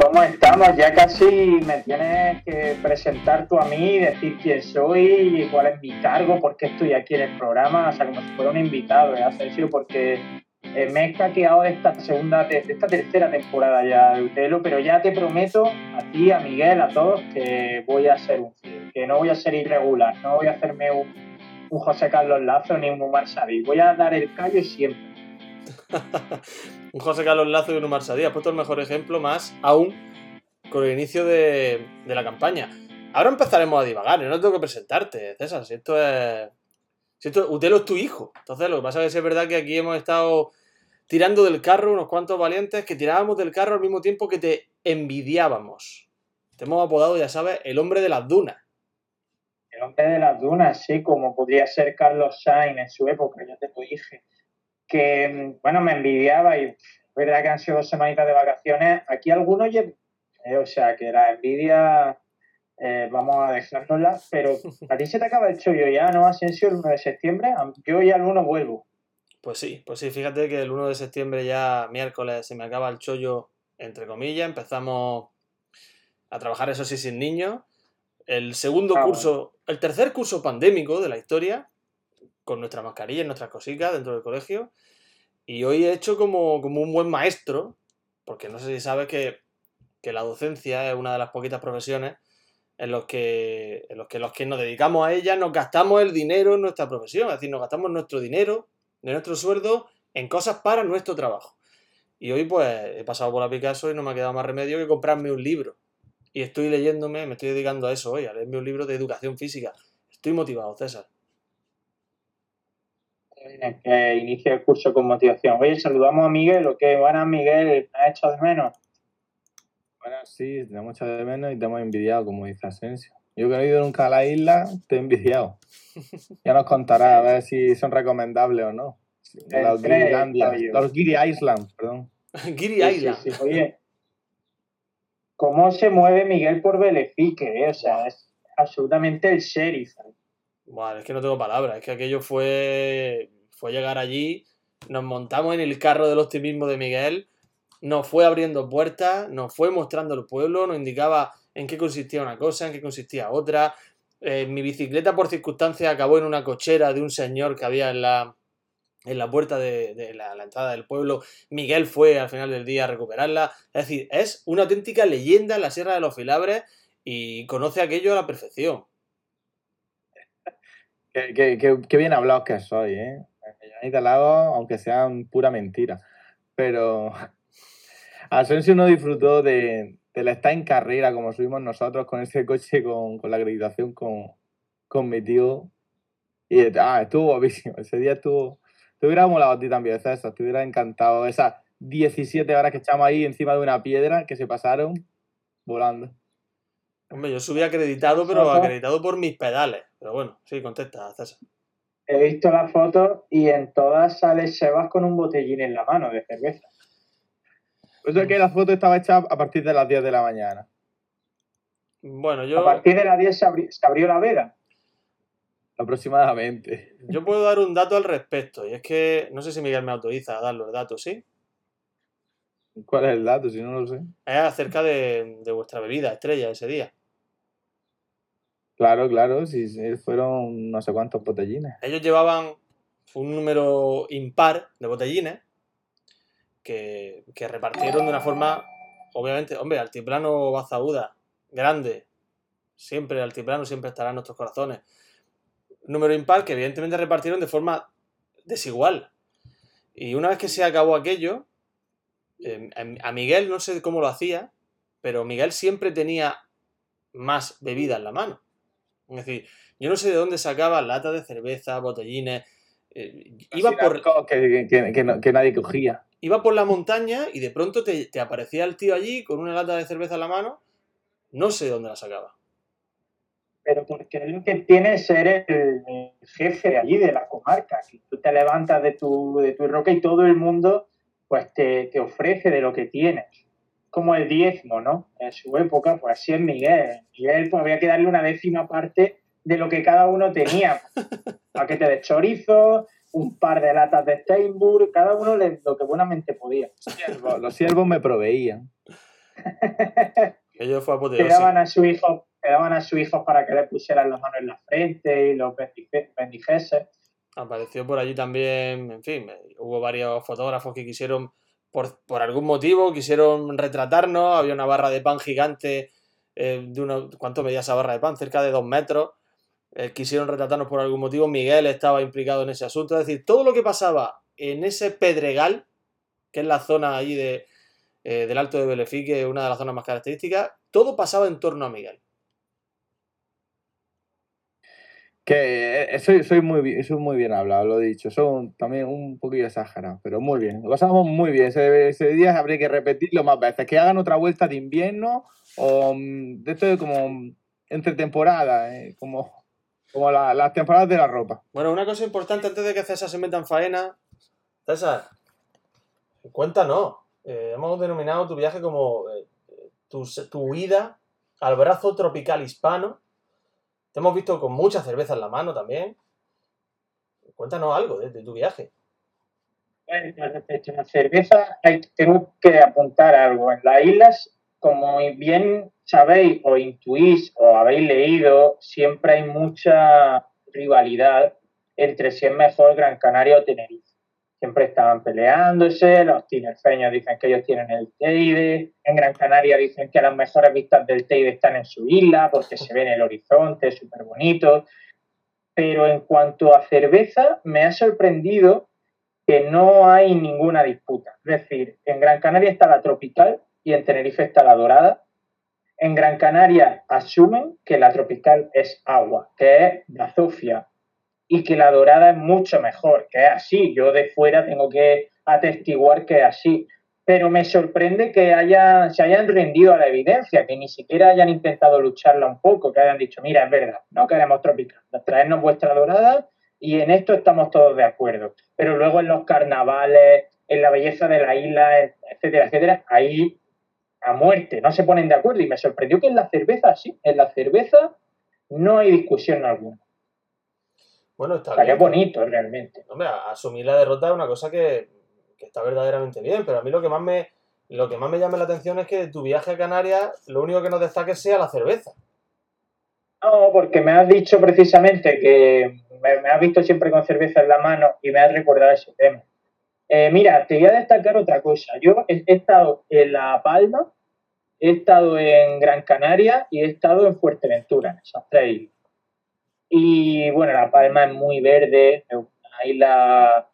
¿Cómo estamos? Ya casi me tienes que presentar tú a mí, decir quién soy, cuál es mi cargo, por qué estoy aquí en el programa, o sea, como si fuera un invitado, ¿eh, Asensio? Porque eh, me he escaqueado de esta segunda, de esta tercera temporada ya de Utelo, pero ya te prometo a ti, a Miguel, a todos, que voy a ser un fiel, que no voy a ser irregular, no voy a hacerme un, un José Carlos Lazo ni un Umar Sabi, voy a dar el callo siempre. un José Carlos Lazo y un Omar. Has puesto el mejor ejemplo más aún con el inicio de, de la campaña. Ahora empezaremos a divagar, yo no tengo que presentarte, César. Si esto es. Si esto, Utelo es tu hijo. Entonces, lo que pasa es que es verdad que aquí hemos estado tirando del carro unos cuantos valientes que tirábamos del carro al mismo tiempo que te envidiábamos. Te hemos apodado, ya sabes, el hombre de las dunas. El hombre de las dunas, sí, como podría ser Carlos Sainz en su época, ya te lo dije. Que, bueno, me envidiaba y verdad que han sido dos semanitas de vacaciones. Aquí algunos, lle- eh, o sea, que la envidia, eh, vamos a dejárnosla, pero a ti se te acaba el chollo ya, ¿no, Asensio, el 1 de septiembre? Yo ya el 1 vuelvo. Pues sí, pues sí, fíjate que el 1 de septiembre ya miércoles se me acaba el chollo, entre comillas, empezamos a trabajar eso sí sin niños. El segundo Ah, curso, el tercer curso pandémico de la historia, con nuestras mascarillas, nuestras cositas dentro del colegio. Y hoy he hecho como, como un buen maestro, porque no sé si sabes que, que la docencia es una de las poquitas profesiones en los que, en los que los que nos dedicamos a ella nos gastamos el dinero en nuestra profesión, es decir, nos gastamos nuestro dinero de nuestro sueldo en cosas para nuestro trabajo. Y hoy pues he pasado por la Picasso y no me ha quedado más remedio que comprarme un libro. Y estoy leyéndome, me estoy dedicando a eso hoy, a leerme un libro de educación física. Estoy motivado, César. Que inicie el curso con motivación. Oye, saludamos a Miguel, ¿o qué? Buenas, Miguel, ¿me has hecho de menos? Bueno, sí, te hemos echado de menos y te hemos envidiado, como dice Asensio. Yo que no he ido nunca a la isla, te he envidiado. Ya nos contará a ver si son recomendables o no. El Los yo. los Giri Islands, perdón. Giri Sí, sí, Island. sí. Oye, ¿cómo se mueve Miguel por Belefique? eh? O sea, es absolutamente el sheriff. Buah, es que no tengo palabras, es que aquello fue, fue llegar allí, nos montamos en el carro del optimismo de Miguel, nos fue abriendo puertas, nos fue mostrando el pueblo, nos indicaba en qué consistía una cosa, en qué consistía otra. Eh, mi bicicleta por circunstancias acabó en una cochera de un señor que había en la, en la puerta de, de la, la entrada del pueblo. Miguel fue al final del día a recuperarla. Es decir, es una auténtica leyenda en la Sierra de los Filabres y conoce aquello a la perfección. Qué, qué- qué- bien hablados que soy, ¿eh? Ahí de lado, aunque sean pura mentira. Pero Asensio no disfrutó de, del estar en carrera como subimos nosotros con ese coche con, con la acreditación con, con mi tío. Y ah, estuvo guapísimo. Ese día estuvo. Te hubiera molado a ti también, César. Te hubiera encantado. Esas 17 horas que echamos ahí encima de una piedra que se pasaron volando. Hombre, yo subí acreditado, pero acreditado por mis pedales. Pero bueno, sí, contesta, César. He visto las fotos y en todas sale Sebas con un botellín en la mano de cerveza. Eso es que la foto estaba hecha a partir de las 10 de la mañana. Bueno, A yo, partir de las 10 se, abri- se abrió la veda. Aproximadamente. yo puedo dar un dato al respecto. Y es que no sé si Miguel me autoriza a dar los datos, ¿sí? ¿Cuál es el dato? Si no lo sé. Es acerca de, de vuestra bebida estrella ese día. Claro, claro, sí, fueron no sé cuántos botellines. Ellos llevaban un número impar de botellines que, que repartieron de una forma, obviamente, hombre, altiplano Bazaúda, grande, siempre altiplano, siempre estará en nuestros corazones. Número impar que evidentemente repartieron de forma desigual. Y una vez que se acabó aquello, eh, a Miguel no sé cómo lo hacía, pero Miguel siempre tenía más bebida en la mano. Es decir, yo no sé de dónde sacaba latas de cerveza, botellines. eh, iba, por, que, que- que no- que nadie cogía. iba por la montaña y de pronto te, te aparecía el tío allí con una lata de cerveza en la mano. No sé de dónde la sacaba. pero porque es lo que tiene ser el, jefe allí de la comarca, que tú te levantas de tu, de tu roca y todo el mundo pues te, te ofrece de lo que tienes. Como el diezmo, ¿no? En su época, pues así es Miguel. Miguel pues había que darle una décima parte de lo que cada uno tenía. Paquete de chorizo, un par de latas de Steinburg, cada uno le, lo que buenamente podía. Los siervos me proveían. Ellos fue Te daban a su hijo, te daban a su hijo para que le pusieran las manos en la frente y los bendijese. Apareció por allí también, en fin, hubo varios fotógrafos que quisieron, por, por algún motivo, quisieron retratarnos. Había una barra de pan gigante eh, de unos, ¿cuánto medía esa barra de pan? Cerca de dos metros. Eh, quisieron retratarnos por algún motivo. Miguel estaba implicado en ese asunto. Es decir, todo lo que pasaba en ese pedregal, que es la zona allí de, eh, del Alto de Belefí, que es una de las zonas más características, todo pasaba en torno a Miguel. Que eh, soy, soy, muy, soy muy bien hablado, lo he dicho. Son también un poquillo exagerado, pero muy bien. Lo pasamos muy bien. Ese, ese día habría que repetirlo más veces. Que hagan otra vuelta de invierno o mm, de esto de como mm, entre temporadas, eh, como, como la- las temporadas de la ropa. Bueno, una cosa importante antes de que César se meta en faena. César, cuéntanos. Eh, hemos denominado tu viaje como eh, tu, tu huida al brazo tropical hispano. Te hemos visto con mucha cerveza en la mano también. Cuéntanos algo de, tu viaje. Bueno, respecto a la cerveza, tengo que apuntar algo. En las islas, como bien sabéis o intuís o habéis leído, siempre hay mucha rivalidad entre si es mejor Gran Canaria o Tenerife. Siempre estaban peleándose, los tinerfeños dicen que ellos tienen el Teide, en Gran Canaria dicen que las mejores vistas del Teide están en su isla porque se ve en el horizonte, súper bonito. Pero en cuanto a cerveza, me ha sorprendido que no hay ninguna disputa. Es decir, en Gran Canaria está la tropical y en Tenerife está la dorada. En Gran Canaria asumen que la tropical es agua, que es bazofia, y que la dorada es mucho mejor, que es así. Yo de fuera tengo que atestiguar que es así. Pero me sorprende que haya, se hayan rendido a la evidencia, que ni siquiera hayan intentado lucharla un poco, que hayan dicho, mira, es verdad, no queremos tropical, traernos vuestra dorada y en esto estamos todos de acuerdo. Pero luego en los carnavales, en la belleza de la isla, etcétera, etcétera, ahí a muerte, no se ponen de acuerdo. Y me sorprendió que en la cerveza sí, en la cerveza no hay discusión alguna. Bueno, está O sea, que bien. es bonito realmente. Hombre, asumir la derrota es una cosa que, que está verdaderamente bien, pero a mí lo que más me lo que más me llama la atención es que tu viaje a Canarias, lo único que nos destaque sea la cerveza. No, porque me has dicho precisamente que me, me has visto siempre con cerveza en la mano y me has recordado ese tema. Eh, mira, te voy a destacar otra cosa. Yo he, he estado en La Palma, he estado en Gran Canaria y he estado en Fuerteventura, en esas tres. Y bueno, La Palma es muy verde, es una isla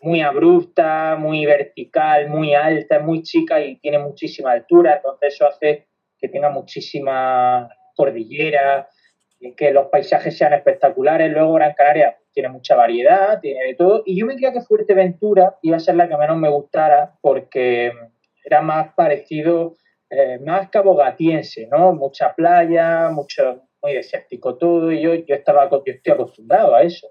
muy abrupta, muy vertical, muy alta, es muy chica y tiene muchísima altura, entonces eso hace que tenga muchísima cordillera, y que los paisajes sean espectaculares. Luego Gran Canaria tiene mucha variedad, tiene de todo. Y yo me creía que Fuerteventura iba a ser la que menos me gustara porque era más parecido, eh, más cabogatiense, ¿no? Mucha playa, mucho, muy desértico todo. Y yo, yo, estaba, yo estoy acostumbrado a eso.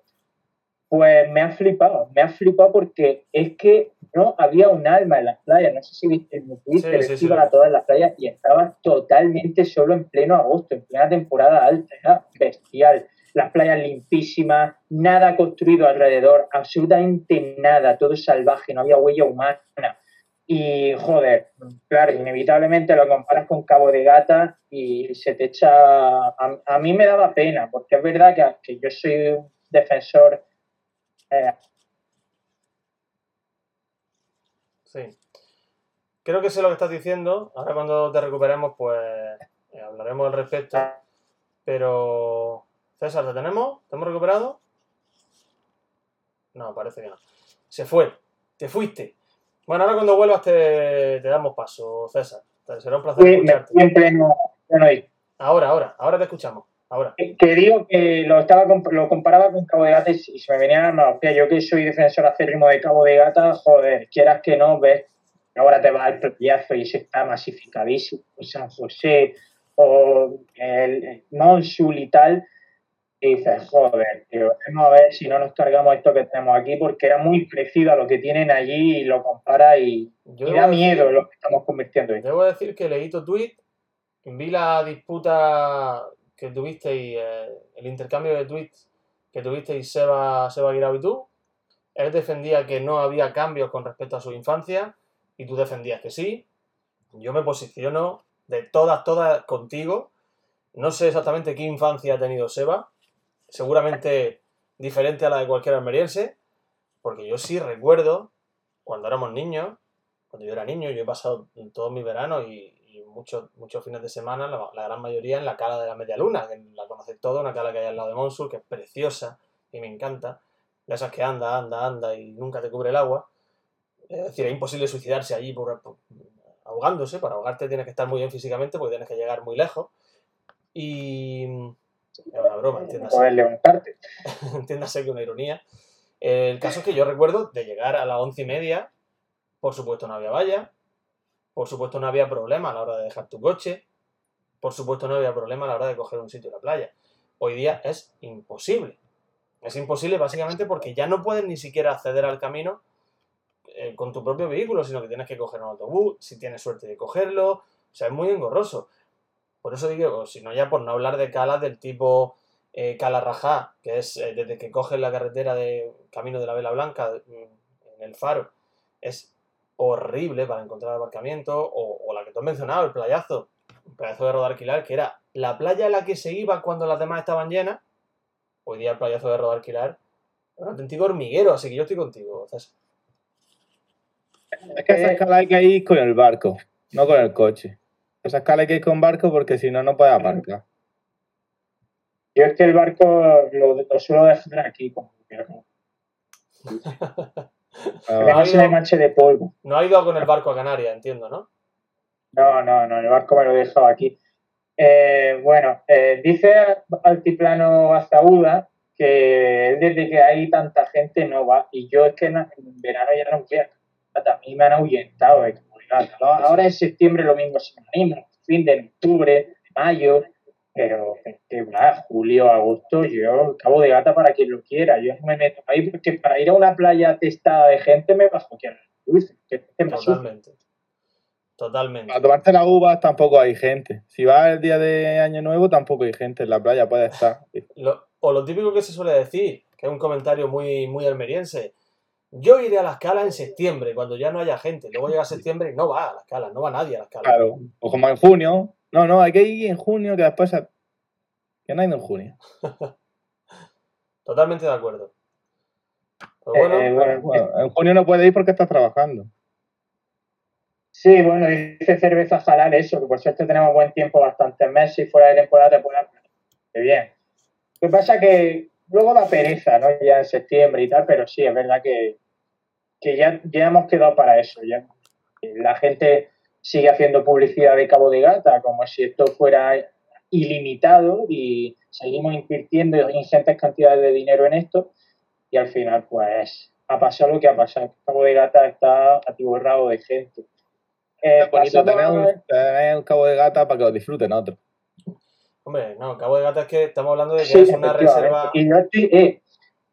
Pues me ha flipado, me ha flipado porque es que no había un alma en las playas. No sé si viste mi Twitter, Sí, sí, sí. a todas las playas y estaba totalmente solo en pleno agosto, en plena temporada alta. Era bestial. Las playas limpísimas, nada construido alrededor, absolutamente nada, todo salvaje, no había huella humana. Y joder, claro, inevitablemente lo comparas con Cabo de Gata y se te echa. A, a mí me daba pena, porque es verdad que, que yo soy un defensor. Eh, Sí. Creo que sé lo que estás diciendo. Ahora cuando te recuperemos, pues eh, hablaremos al respecto. Pero, César, ¿te tenemos? ¿Te hemos recuperado? No, parece que no. Se fue. Te fuiste. Bueno, ahora cuando vuelvas te, te damos paso, César. Será un placer fui- me en pleno, pleno ahí. Ahora, ahora, ahora te escuchamos. Ahora. Que digo que lo estaba lo comparaba con Cabo de Gata y se me venían a los pies. Yo que soy defensor acérrimo de Cabo de Gata, joder, quieras que no, ves, ahora te va al playazo y se está masificadísimo. San José o el, el Monsul y tal, Y dices, joder, tío, vamos a ver si no nos cargamos esto que tenemos aquí, porque era muy parecido a lo que tienen allí y lo compara y, Yo y da decir- miedo lo que estamos convirtiendo en. Debo decir que leí tu tweet, vi la disputa que tuvisteis, eh, el intercambio de tweets que tuvisteis Seba, Seba Guirao y tú. Él defendía que no había cambios con respecto a su infancia y tú defendías que sí. Yo me posiciono de todas, todas contigo. No sé exactamente qué infancia ha tenido Seba. Seguramente diferente a la de cualquier almeriense. Porque yo sí recuerdo cuando éramos niños, cuando yo era niño, yo he pasado todos mis veranos y, muchos, muchos fines de semana, la, la gran mayoría en la cala de la Media Luna, que la conocéis todos, una cala que hay al lado de Monsul, que es preciosa y me encanta. De esas que anda, anda, anda y nunca te cubre el agua. Es decir, es imposible suicidarse allí por, por- ahogándose. Para ahogarte tienes que estar muy bien físicamente porque tienes que llegar muy lejos. Y. Es una broma, entiéndase levantarte. entiéndase que una ironía. El caso es que yo recuerdo de llegar a las once y media, por supuesto no había valla, por supuesto no había problema a la hora de dejar tu coche, por supuesto no había problema a la hora de coger un sitio en la playa. Hoy día es imposible. Es imposible básicamente porque ya no puedes ni siquiera acceder al camino eh, con tu propio vehículo, sino que tienes que coger un autobús, si tienes suerte de cogerlo. O sea, es muy engorroso. Por eso digo, si no ya por no hablar de calas del tipo eh, Cala Rajá, que es eh, desde que coges la carretera de Camino de la Vela Blanca mm, en el faro, es horrible para encontrar aparcamiento, o, la que tú has mencionado, el playazo, el playazo de Rodarquilar, que era la playa a la que se iba cuando las demás estaban llenas, hoy día el playazo de Rodarquilar es un auténtico hormiguero, así que yo estoy contigo, César. Es que esa escala hay que ir con el barco, no con el coche. Esa escala hay que ir con barco porque si no, no puedes aparcar. Yo es que el barco lo, lo suelo dejar aquí, como que no se me manche de polvo. No ha ido con el barco a Canarias, entiendo, ¿no? No, no, no, el barco me lo he dejado aquí. Eh, bueno, eh, dice Altiplano Bazaúda que desde que hay tanta gente no va. Y yo es que en, verano ya no voy a a mí me han ahuyentado de Ahora en septiembre lo mismo se anima, fin de octubre, mayo, pero que va, julio, agosto, yo Cabo de Gata para quien lo quiera, yo no me meto ahí porque para ir a una playa testada de gente me bajo que. Totalmente. Totalmente. Para tomarte las uvas tampoco hay gente. Si vas el día de Año Nuevo tampoco hay gente. En la playa puede estar. Lo- o lo típico que se suele decir, que es un comentario muy, muy almeriense. Yo iré a la escala en septiembre, cuando ya no haya gente. Luego llega septiembre y no va a la escala, no va nadie a la escala. Claro. O como en junio. No, no, hay que ir en junio que después... se- Que no hay en junio. Totalmente de acuerdo. Pero bueno, Eh, bueno, Bueno, en junio no puedes ir porque estás trabajando. Sí, bueno, dice cerveza jalar eso, que por suerte tenemos buen tiempo, bastantes meses y fuera de temporada te puede Qué bien. Lo que pasa que luego da pereza, ¿no? Ya en septiembre y tal, pero sí, es verdad que, que ya, ya hemos quedado para eso. Ya. La gente sigue haciendo publicidad de Cabo de Gata como si esto fuera ilimitado y seguimos invirtiendo ingentes cantidades de dinero en esto y al final, pues, ha pasado lo que ha pasado. Cabo de Gata está atiborrado de gente. Eh, Es bonito tener un, tener un cabo de gata para que lo disfruten otros. Hombre, no, Cabo de Gata es que estamos hablando de que Sí, es una reserva. Y yo estoy, eh,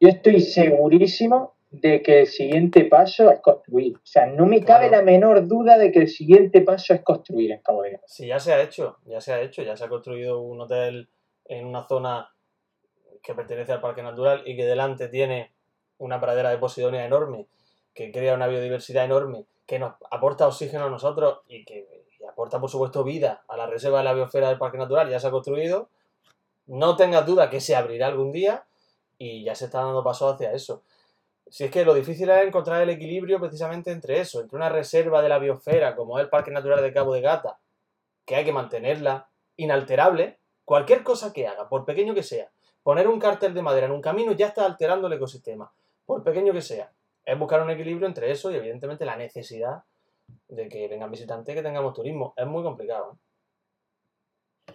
yo estoy segurísimo de que el siguiente paso es construir. O sea, no me cabe Claro. la menor duda de que el siguiente paso es construir en Cabo de Gata. Sí, ya se ha hecho, ya se ha hecho, ya se ha construido un hotel en una zona que pertenece al Parque Natural y que delante tiene una pradera de Posidonia enorme, que crea una biodiversidad enorme, que nos aporta oxígeno a nosotros y que aporta, por supuesto, vida a la reserva de la biosfera del Parque Natural, ya se ha construido. No tengas duda que se abrirá algún día y ya se está dando paso hacia eso. Si es que lo difícil es encontrar el equilibrio precisamente entre eso, entre una reserva de la biosfera como es el Parque Natural de Cabo de Gata, que hay que mantenerla inalterable, cualquier cosa que haga, por pequeño que sea, poner un cartel de madera en un camino ya está alterando el ecosistema, por pequeño que sea. Es buscar un equilibrio entre eso y evidentemente la necesidad de que vengan visitantes, que tengamos turismo. Es muy complicado. ¿eh?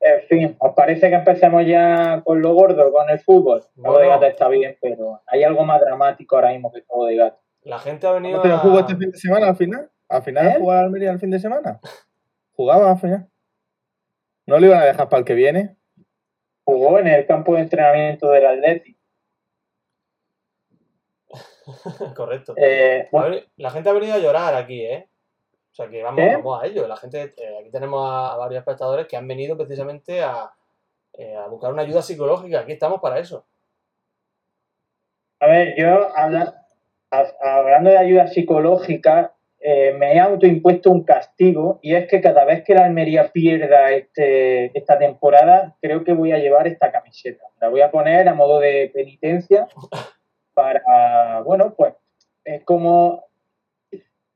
En fin, ¿os parece que empecemos ya con lo gordo, con el fútbol? Cabo de Bueno. Gata está bien, pero hay algo más dramático ahora mismo que Cabo de Gata. La gente ha venido ¿No te a... jugó este fin de semana al final? ¿Al final ¿Eh? jugaba Almería el fin de semana? ¿Jugaba al final? ¿No lo iban a dejar para el que viene? Jugó en el campo de entrenamiento del Atlético. Correcto. Eh, A bueno, ver, la gente ha venido a llorar aquí, ¿eh? O sea que vamos, ¿Qué? vamos a ello. La gente, eh, aquí tenemos a, a varios espectadores que han venido precisamente a, eh, a buscar una ayuda psicológica. Aquí estamos para eso. a ver, yo habla- a- hablando de ayuda psicológica, eh, me he autoimpuesto un castigo y es que cada vez que la Almería pierda este, esta temporada, creo que voy a llevar esta camiseta. La voy a poner a modo de penitencia para, bueno, pues es como,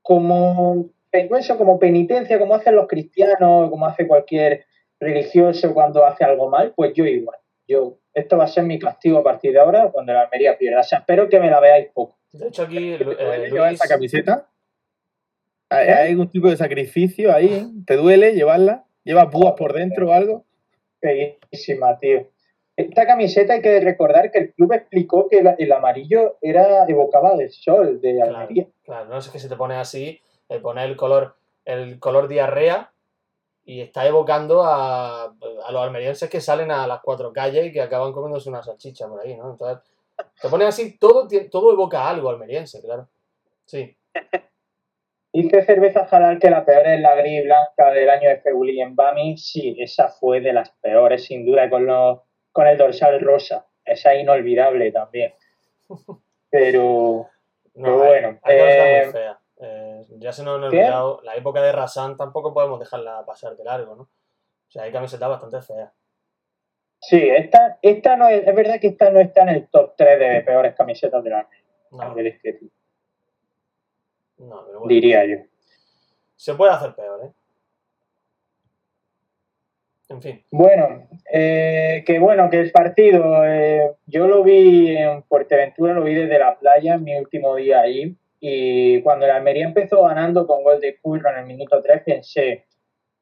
como, eso, como penitencia, como hacen los cristianos, como hace cualquier religioso cuando hace algo mal, pues yo igual. Yo, esto va a ser mi castigo a partir de ahora cuando la Almería pierda. O sea, espero que me la veáis poco. De hecho, aquí ¿Te Lu- duele eh, llevar Luis. esa camiseta? ¿Hay, ¿Eh? hay algún tipo de sacrificio ahí? ¿Te duele llevarla? ¿Llevas púas por dentro o algo? Feísima, tío. Esta camiseta hay que recordar que el club explicó que el amarillo era evocaba del sol de Claro, Almería. claro, no es que se te pone así, eh, pone el color, el color diarrea y está evocando a, a los almerienses que salen a las cuatro calles y que acaban comiéndose una salchicha por ahí, ¿no? Entonces, te pone así, todo, todo evoca algo almeriense, claro. Sí, Dice Cerveza Jalal que la peor es la gris blanca del año de Febuli en Bami. Sí, esa fue de las peores, sin duda, con, los, con el dorsal rosa. Esa es inolvidable también. Pero, no, Pero hay- bueno, hay cosas eh, muy feas. Eh, ya se nos han ¿qué? olvidado, la época de Rasan tampoco podemos dejarla pasar de largo, ¿no? O sea, hay camisetas bastante feas. sí, esta, esta no es, es verdad que esta no está en el top 3 de peores camisetas de la No, del este tipo, no, pero bueno. diría yo. Se puede hacer peor, ¿eh? En fin. Bueno, eh, que bueno, que el partido, eh, yo lo vi en Fuerteventura, lo vi desde la playa mi último día ahí, y cuando la Almería empezó ganando con gol de Curro en el minuto 3, pensé,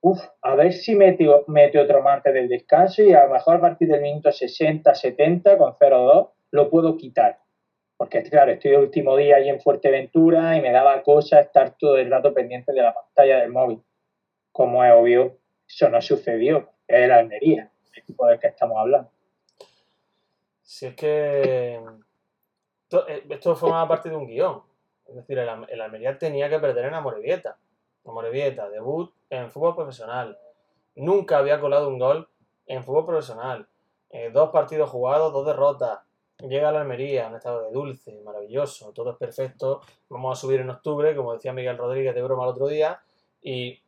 uff, a ver si mete, mete otro más antes del descanso y a lo mejor a partir del minuto 60, 70 con 0-2 lo puedo quitar. Porque claro, estoy el último día ahí en Fuerteventura y me daba cosa estar todo el rato pendiente de la pantalla del móvil. Como es obvio, eso no sucedió. Es la Almería, el equipo del que estamos hablando. Si es que to- eh, esto forma parte de un guion. Es decir, el, Almería tenía que perder en Amorebieta. Amorebieta, debut en fútbol profesional. Nunca había colado un gol en fútbol profesional. Eh, dos partidos jugados, dos derrotas. Llega la Almería, un estado de dulce, maravilloso, todo es perfecto. Vamos a subir en octubre, como decía Miguel Rodríguez de broma el otro día, y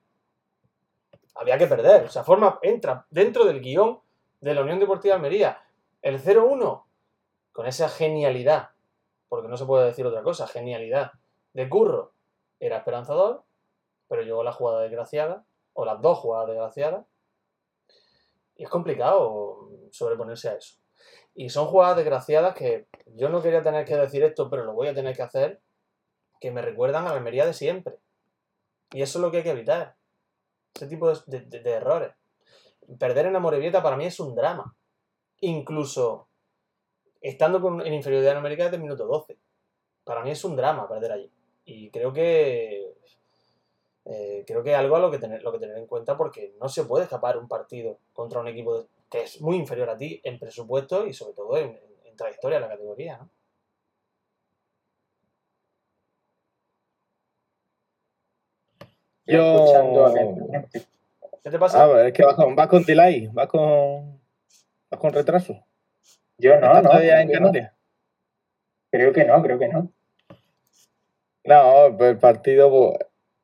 había que perder. O sea, forma, entra dentro del guion de la Unión Deportiva Almería. El 0-1, con esa genialidad, porque no se puede decir otra cosa, genialidad, de Curro, era esperanzador, pero llegó la jugada desgraciada, o las dos jugadas desgraciadas, y es complicado sobreponerse a eso. Y son jugadas desgraciadas que yo no quería tener que decir esto, pero lo voy a tener que hacer, que me recuerdan a la Almería de siempre. Y eso es lo que hay que evitar. Ese tipo de, de- errores. Perder en Amorebieta para mí es un drama. Incluso estando con, en inferioridad numérica desde el minuto 12. Para mí es un drama perder allí. Y creo que eh, creo que es algo a lo que, tener, lo que tener en cuenta porque no se puede escapar un partido contra un equipo que es muy inferior a ti en presupuesto y sobre todo en, en- en trayectoria en la categoría. ¿no? Yo- Escuchando. ¿Qué te pasa? Ah, es que vas con, vas con delay, vas con, vas con retraso. Yo no, ¿Estás no. todavía en creo que no. Canarias? Creo que no, creo que no. No, pues el partido,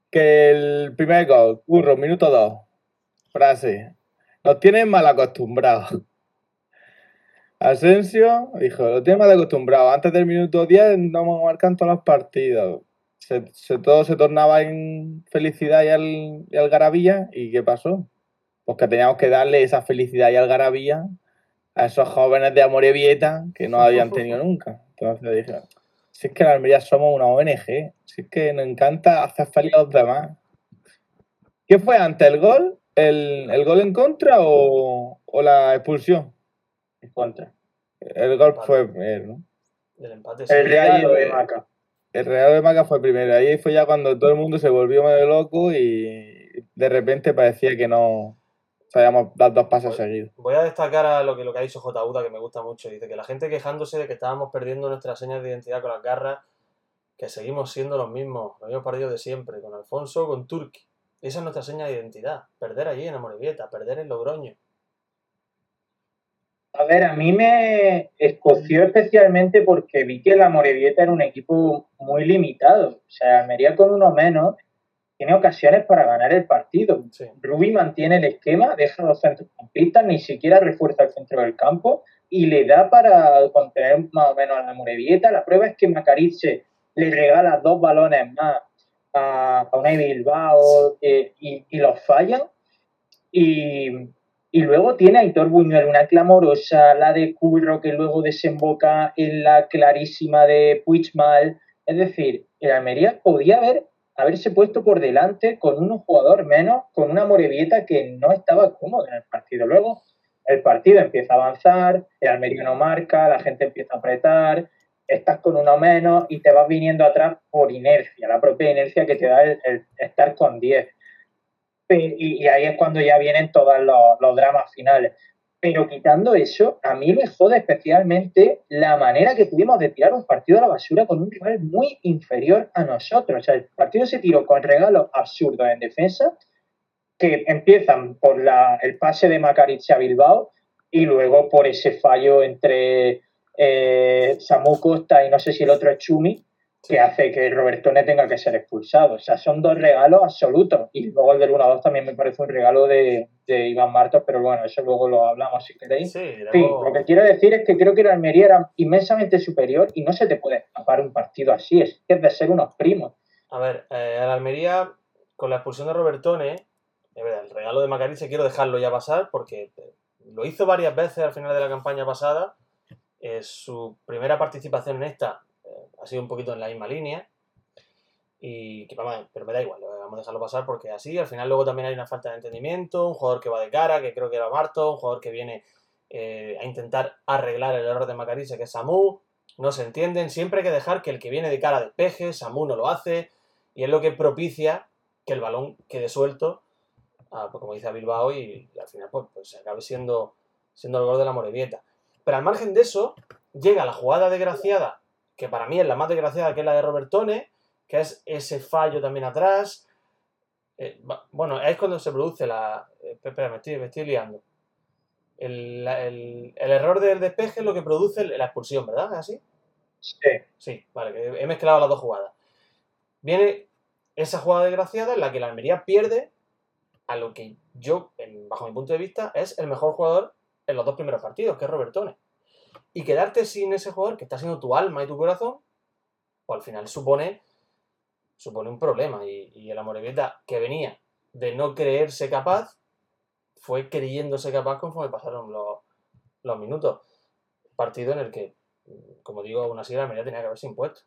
que el primer gol, curro, minuto 2, frase, nos tienen mal acostumbrados. Asensio dijo, lo tienen mal acostumbrados, antes del minuto 10 no vamos marcando todos los partidos. Se, se- todo se tornaba en felicidad y, al, y algarabía, ¿y qué pasó? Pues que teníamos que darle esa felicidad y algarabía a esos jóvenes de Amorebieta que no habían tenido nunca. Entonces dije, si es que en Almería somos una ONG, si es que nos encanta hacer feliz a los demás. ¿Qué fue antes, el gol? ¿El, el gol en contra o, o la expulsión? En contra. El gol fue primero, ¿no? Del empate. sí. El de de- Maca. El Real de Maca fue primero. Ahí fue ya cuando todo el mundo se volvió medio loco y de repente parecía que no, sabíamos dar dos pasos seguidos. Voy a destacar a lo que, lo que ha dicho J. Uda, que me gusta mucho. Dice que la gente quejándose de que estábamos perdiendo nuestras señas de identidad con las garras, que seguimos siendo los mismos, los mismos partidos de siempre, con Alfonso, con Turki. Esa es nuestra seña de identidad. Perder allí en Amorebieta, perder en Logroño. A ver, a mí me escoció especialmente porque vi que la Morevieta era un equipo muy limitado. O sea, Almería con uno menos tiene ocasiones para ganar el partido. Sí. Rubi mantiene el esquema, deja a los centrocampistas, ni siquiera refuerza el centro del campo y le da para contener más o menos a la Morevieta. La prueba es que Macariche le regala dos balones más a, a Unai Bilbao eh, y, y los fallan. Y, y luego tiene Aitor Buñuel, una clamorosa, la de Curro, que luego desemboca en la clarísima de Puigmal. Es decir, el Almería podía haber, haberse puesto por delante con un jugador menos, con una Morevieta que no estaba cómoda en el partido. Luego el partido empieza a avanzar, el Almería no marca, la gente empieza a apretar, estás con uno menos y te vas viniendo atrás por inercia, la propia inercia que te da el, el estar con 10 y, ahí es cuando ya vienen todos los, dramas finales. Pero quitando eso, a mí me jode especialmente la manera que tuvimos de tirar un partido a la basura con un rival muy inferior a nosotros. O sea, el partido se tiró con regalos absurdos en defensa, que empiezan por la, el pase de Macaric a Bilbao y luego por ese fallo entre eh, Samu Costa y no sé si el otro es Chumi, que hace que Robertone tenga que ser expulsado. O sea, son dos regalos absolutos. Y luego el del 1-2 también me parece un regalo de, de, Iván Martos, pero bueno, eso luego lo hablamos si queréis. Sí, en fin, lo que quiero decir es que creo que la Almería era inmensamente superior y no se te puede escapar un partido así. Es que es de ser unos primos. A ver, eh, la Almería, con la expulsión de Robertone, el regalo de Macarice quiero dejarlo ya pasar porque lo hizo varias veces al final de la campaña pasada. Eh, su primera participación en esta ha sido un poquito en la misma línea. Y pero me da igual, vamos a dejarlo pasar porque así, al final luego también hay una falta de entendimiento, un jugador que va de cara, que creo que era Marto, un jugador que viene eh, a intentar arreglar el error de Macarice, que es Samu, no se entienden, siempre hay que dejar que el que viene de cara despeje, Samu no lo hace, y es lo que propicia que el balón quede suelto, a, pues como dice Bilbao, y, al final pues, pues, acabe siendo, siendo el gol de la Morevieta. Pero al margen de eso, llega la jugada desgraciada que para mí es la más desgraciada, que es la de Robertone, que es ese fallo también atrás. Eh, bueno, es cuando se produce la... Eh, espera, me estoy, me estoy liando. El, el, el, error del despeje es lo que produce la expulsión, ¿verdad? ¿Es así? Sí. Sí, vale, que he mezclado las dos jugadas. Viene esa jugada desgraciada en la que la Almería pierde a lo que yo, bajo mi punto de vista, es el mejor jugador en los dos primeros partidos, que es Robertone. Y quedarte sin ese jugador que está siendo tu alma y tu corazón, pues al final supone, supone un problema. Y, y el Amorebieta que venía de no creerse capaz, fue creyéndose capaz conforme pasaron los, los minutos. Partido en el que, como digo, aún así la Almería tenía que haberse impuesto.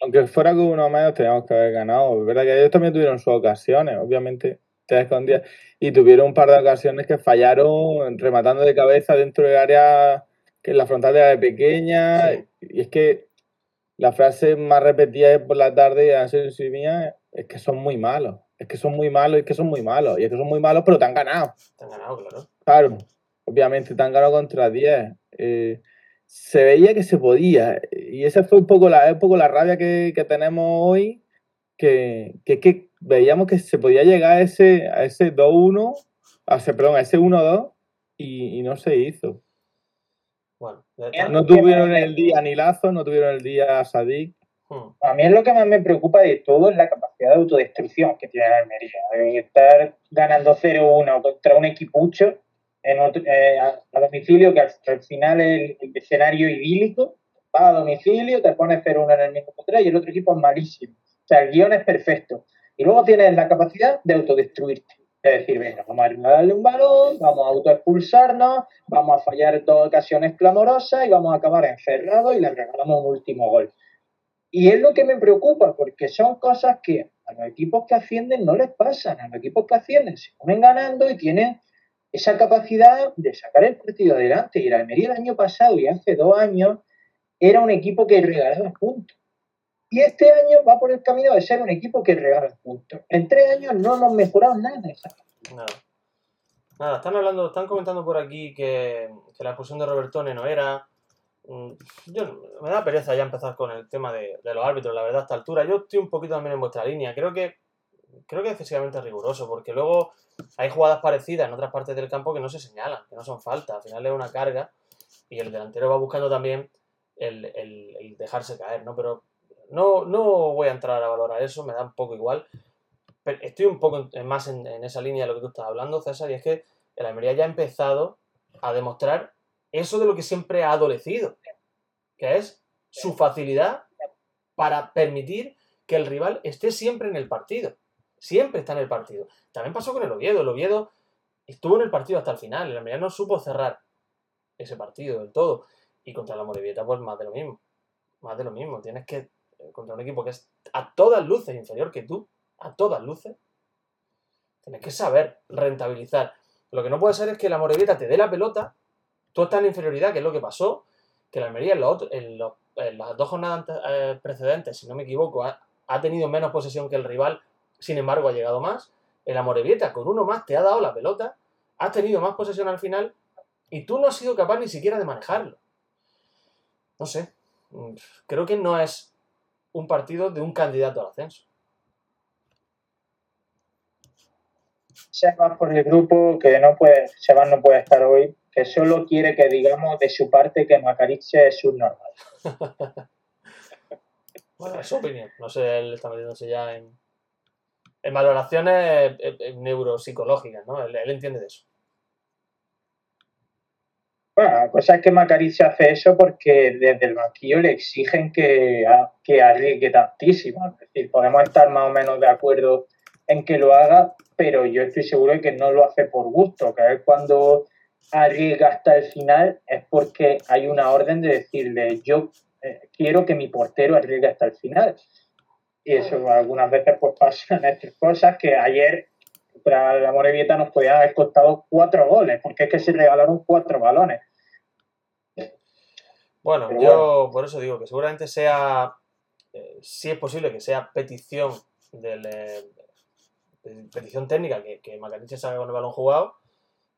Aunque fuera con uno menos, teníamos que haber ganado. Es verdad que ellos también tuvieron sus ocasiones, obviamente te escondías. Y tuvieron un par de ocasiones que fallaron rematando de cabeza dentro del área que la frontal era de pequeña. Sí. Y es que la frase más repetida por la tarde de Asensio y mía es que son muy malos. Es que son muy malos, es que son muy malos. Y es que son muy malos, pero te han ganado. Te han ganado, claro. Claro, obviamente te han ganado contra 10. Eh, se veía que se podía. Y esa fue un poco la, un poco la rabia que, que tenemos hoy. Que, que, que veíamos que se podía llegar a ese, a ese 2-1, a ese, perdón, a ese 1-2 y, y no se hizo. Bueno, no tuvieron el día ni Lazo, no tuvieron el día Sadik. Hmm. A mí es lo que más me preocupa de todo es la capacidad de autodestrucción que tiene la Almería. De estar ganando 0-1 contra un equipucho en otro, eh, a, a, domicilio, que al, al final es el, el, escenario idílico. Vas a domicilio, te pones 0-1 en el mismo 3 y el otro equipo es malísimo. O sea, el guion es perfecto. Y luego tienes la capacidad de autodestruirte. Es decir, venga, vamos a darle un balón, vamos a autoexpulsarnos, vamos a fallar dos ocasiones clamorosas y vamos a acabar encerrados y le regalamos un último gol. Y es lo que me preocupa, porque son cosas que a los equipos que ascienden no les pasan. A los equipos que ascienden se ponen ganando y tienen esa capacidad de sacar el partido adelante. Y el Almería el año pasado y hace dos años era un equipo que regalaba puntos. Y este año va por el camino de ser un equipo que regala puntos. En tres años no hemos mejorado nada. No. Nada, están hablando, están comentando por aquí que, que la expulsión de Robertone no era. Mm, Yo, me da pereza ya empezar con el tema de, los árbitros, la verdad, a esta altura. Yo estoy un poquito también en vuestra línea. Creo que creo que es excesivamente riguroso, porque luego hay jugadas parecidas en otras partes del campo que no se señalan, que no son faltas. Al final es una carga y el delantero va buscando también el, el- el dejarse caer, ¿no? Pero no, no voy a entrar a valorar eso, me da un poco igual. Pero estoy un poco en- más en, en esa línea de lo que tú estás hablando, César, y es que el Almería ya ha empezado a demostrar eso de lo que siempre ha adolecido, que es su facilidad para permitir que el rival esté siempre en el partido. Siempre está en el partido. También pasó con el Oviedo. El Oviedo estuvo en el partido hasta el final. El Almería no supo cerrar ese partido del todo. Y contra la Morevieta, pues más de lo mismo. Más de lo mismo. Tienes que, contra un equipo que es a todas luces inferior que tú, a todas luces, tienes que saber rentabilizar. Lo que no puede ser es que la Morevieta te dé la pelota, tú estás en inferioridad, que es lo que pasó, que la Almería en, los las dos jornadas eh, precedentes, si no me equivoco, ha, ha tenido menos posesión que el rival, sin embargo ha llegado más. El Amorebieta con uno más te ha dado la pelota, has tenido más posesión al final y tú no has sido capaz ni siquiera de manejarlo. No sé, mm, creo que no es un partido de un candidato al ascenso. Sebas por el grupo que no puede, Sebas no puede estar hoy, que solo quiere que digamos de su parte que Macariche es subnormal. Bueno, es su opinión. No sé, él está metiéndose ya en, en valoraciones eh, eh, neuropsicológicas, ¿no? Él, él entiende de eso. Bueno, la cosa es que Macariche hace eso porque desde el banquillo le exigen que, a- que arriesgue tantísimo. Es decir, podemos estar más o menos de acuerdo en que lo haga, pero yo estoy seguro de que no lo hace por gusto, que es cuando arriesga hasta el final es porque hay una orden de decirle yo eh, quiero que mi portero arriesgue hasta el final. Y eso algunas veces pues pasan estas cosas que ayer contra la Morevieta nos podían haber costado cuatro goles, porque es que se regalaron cuatro balones. Bueno, Pero yo por eso digo que seguramente sea, eh, si es posible que sea petición del, eh, petición técnica que, que Macariche salga con el balón jugado,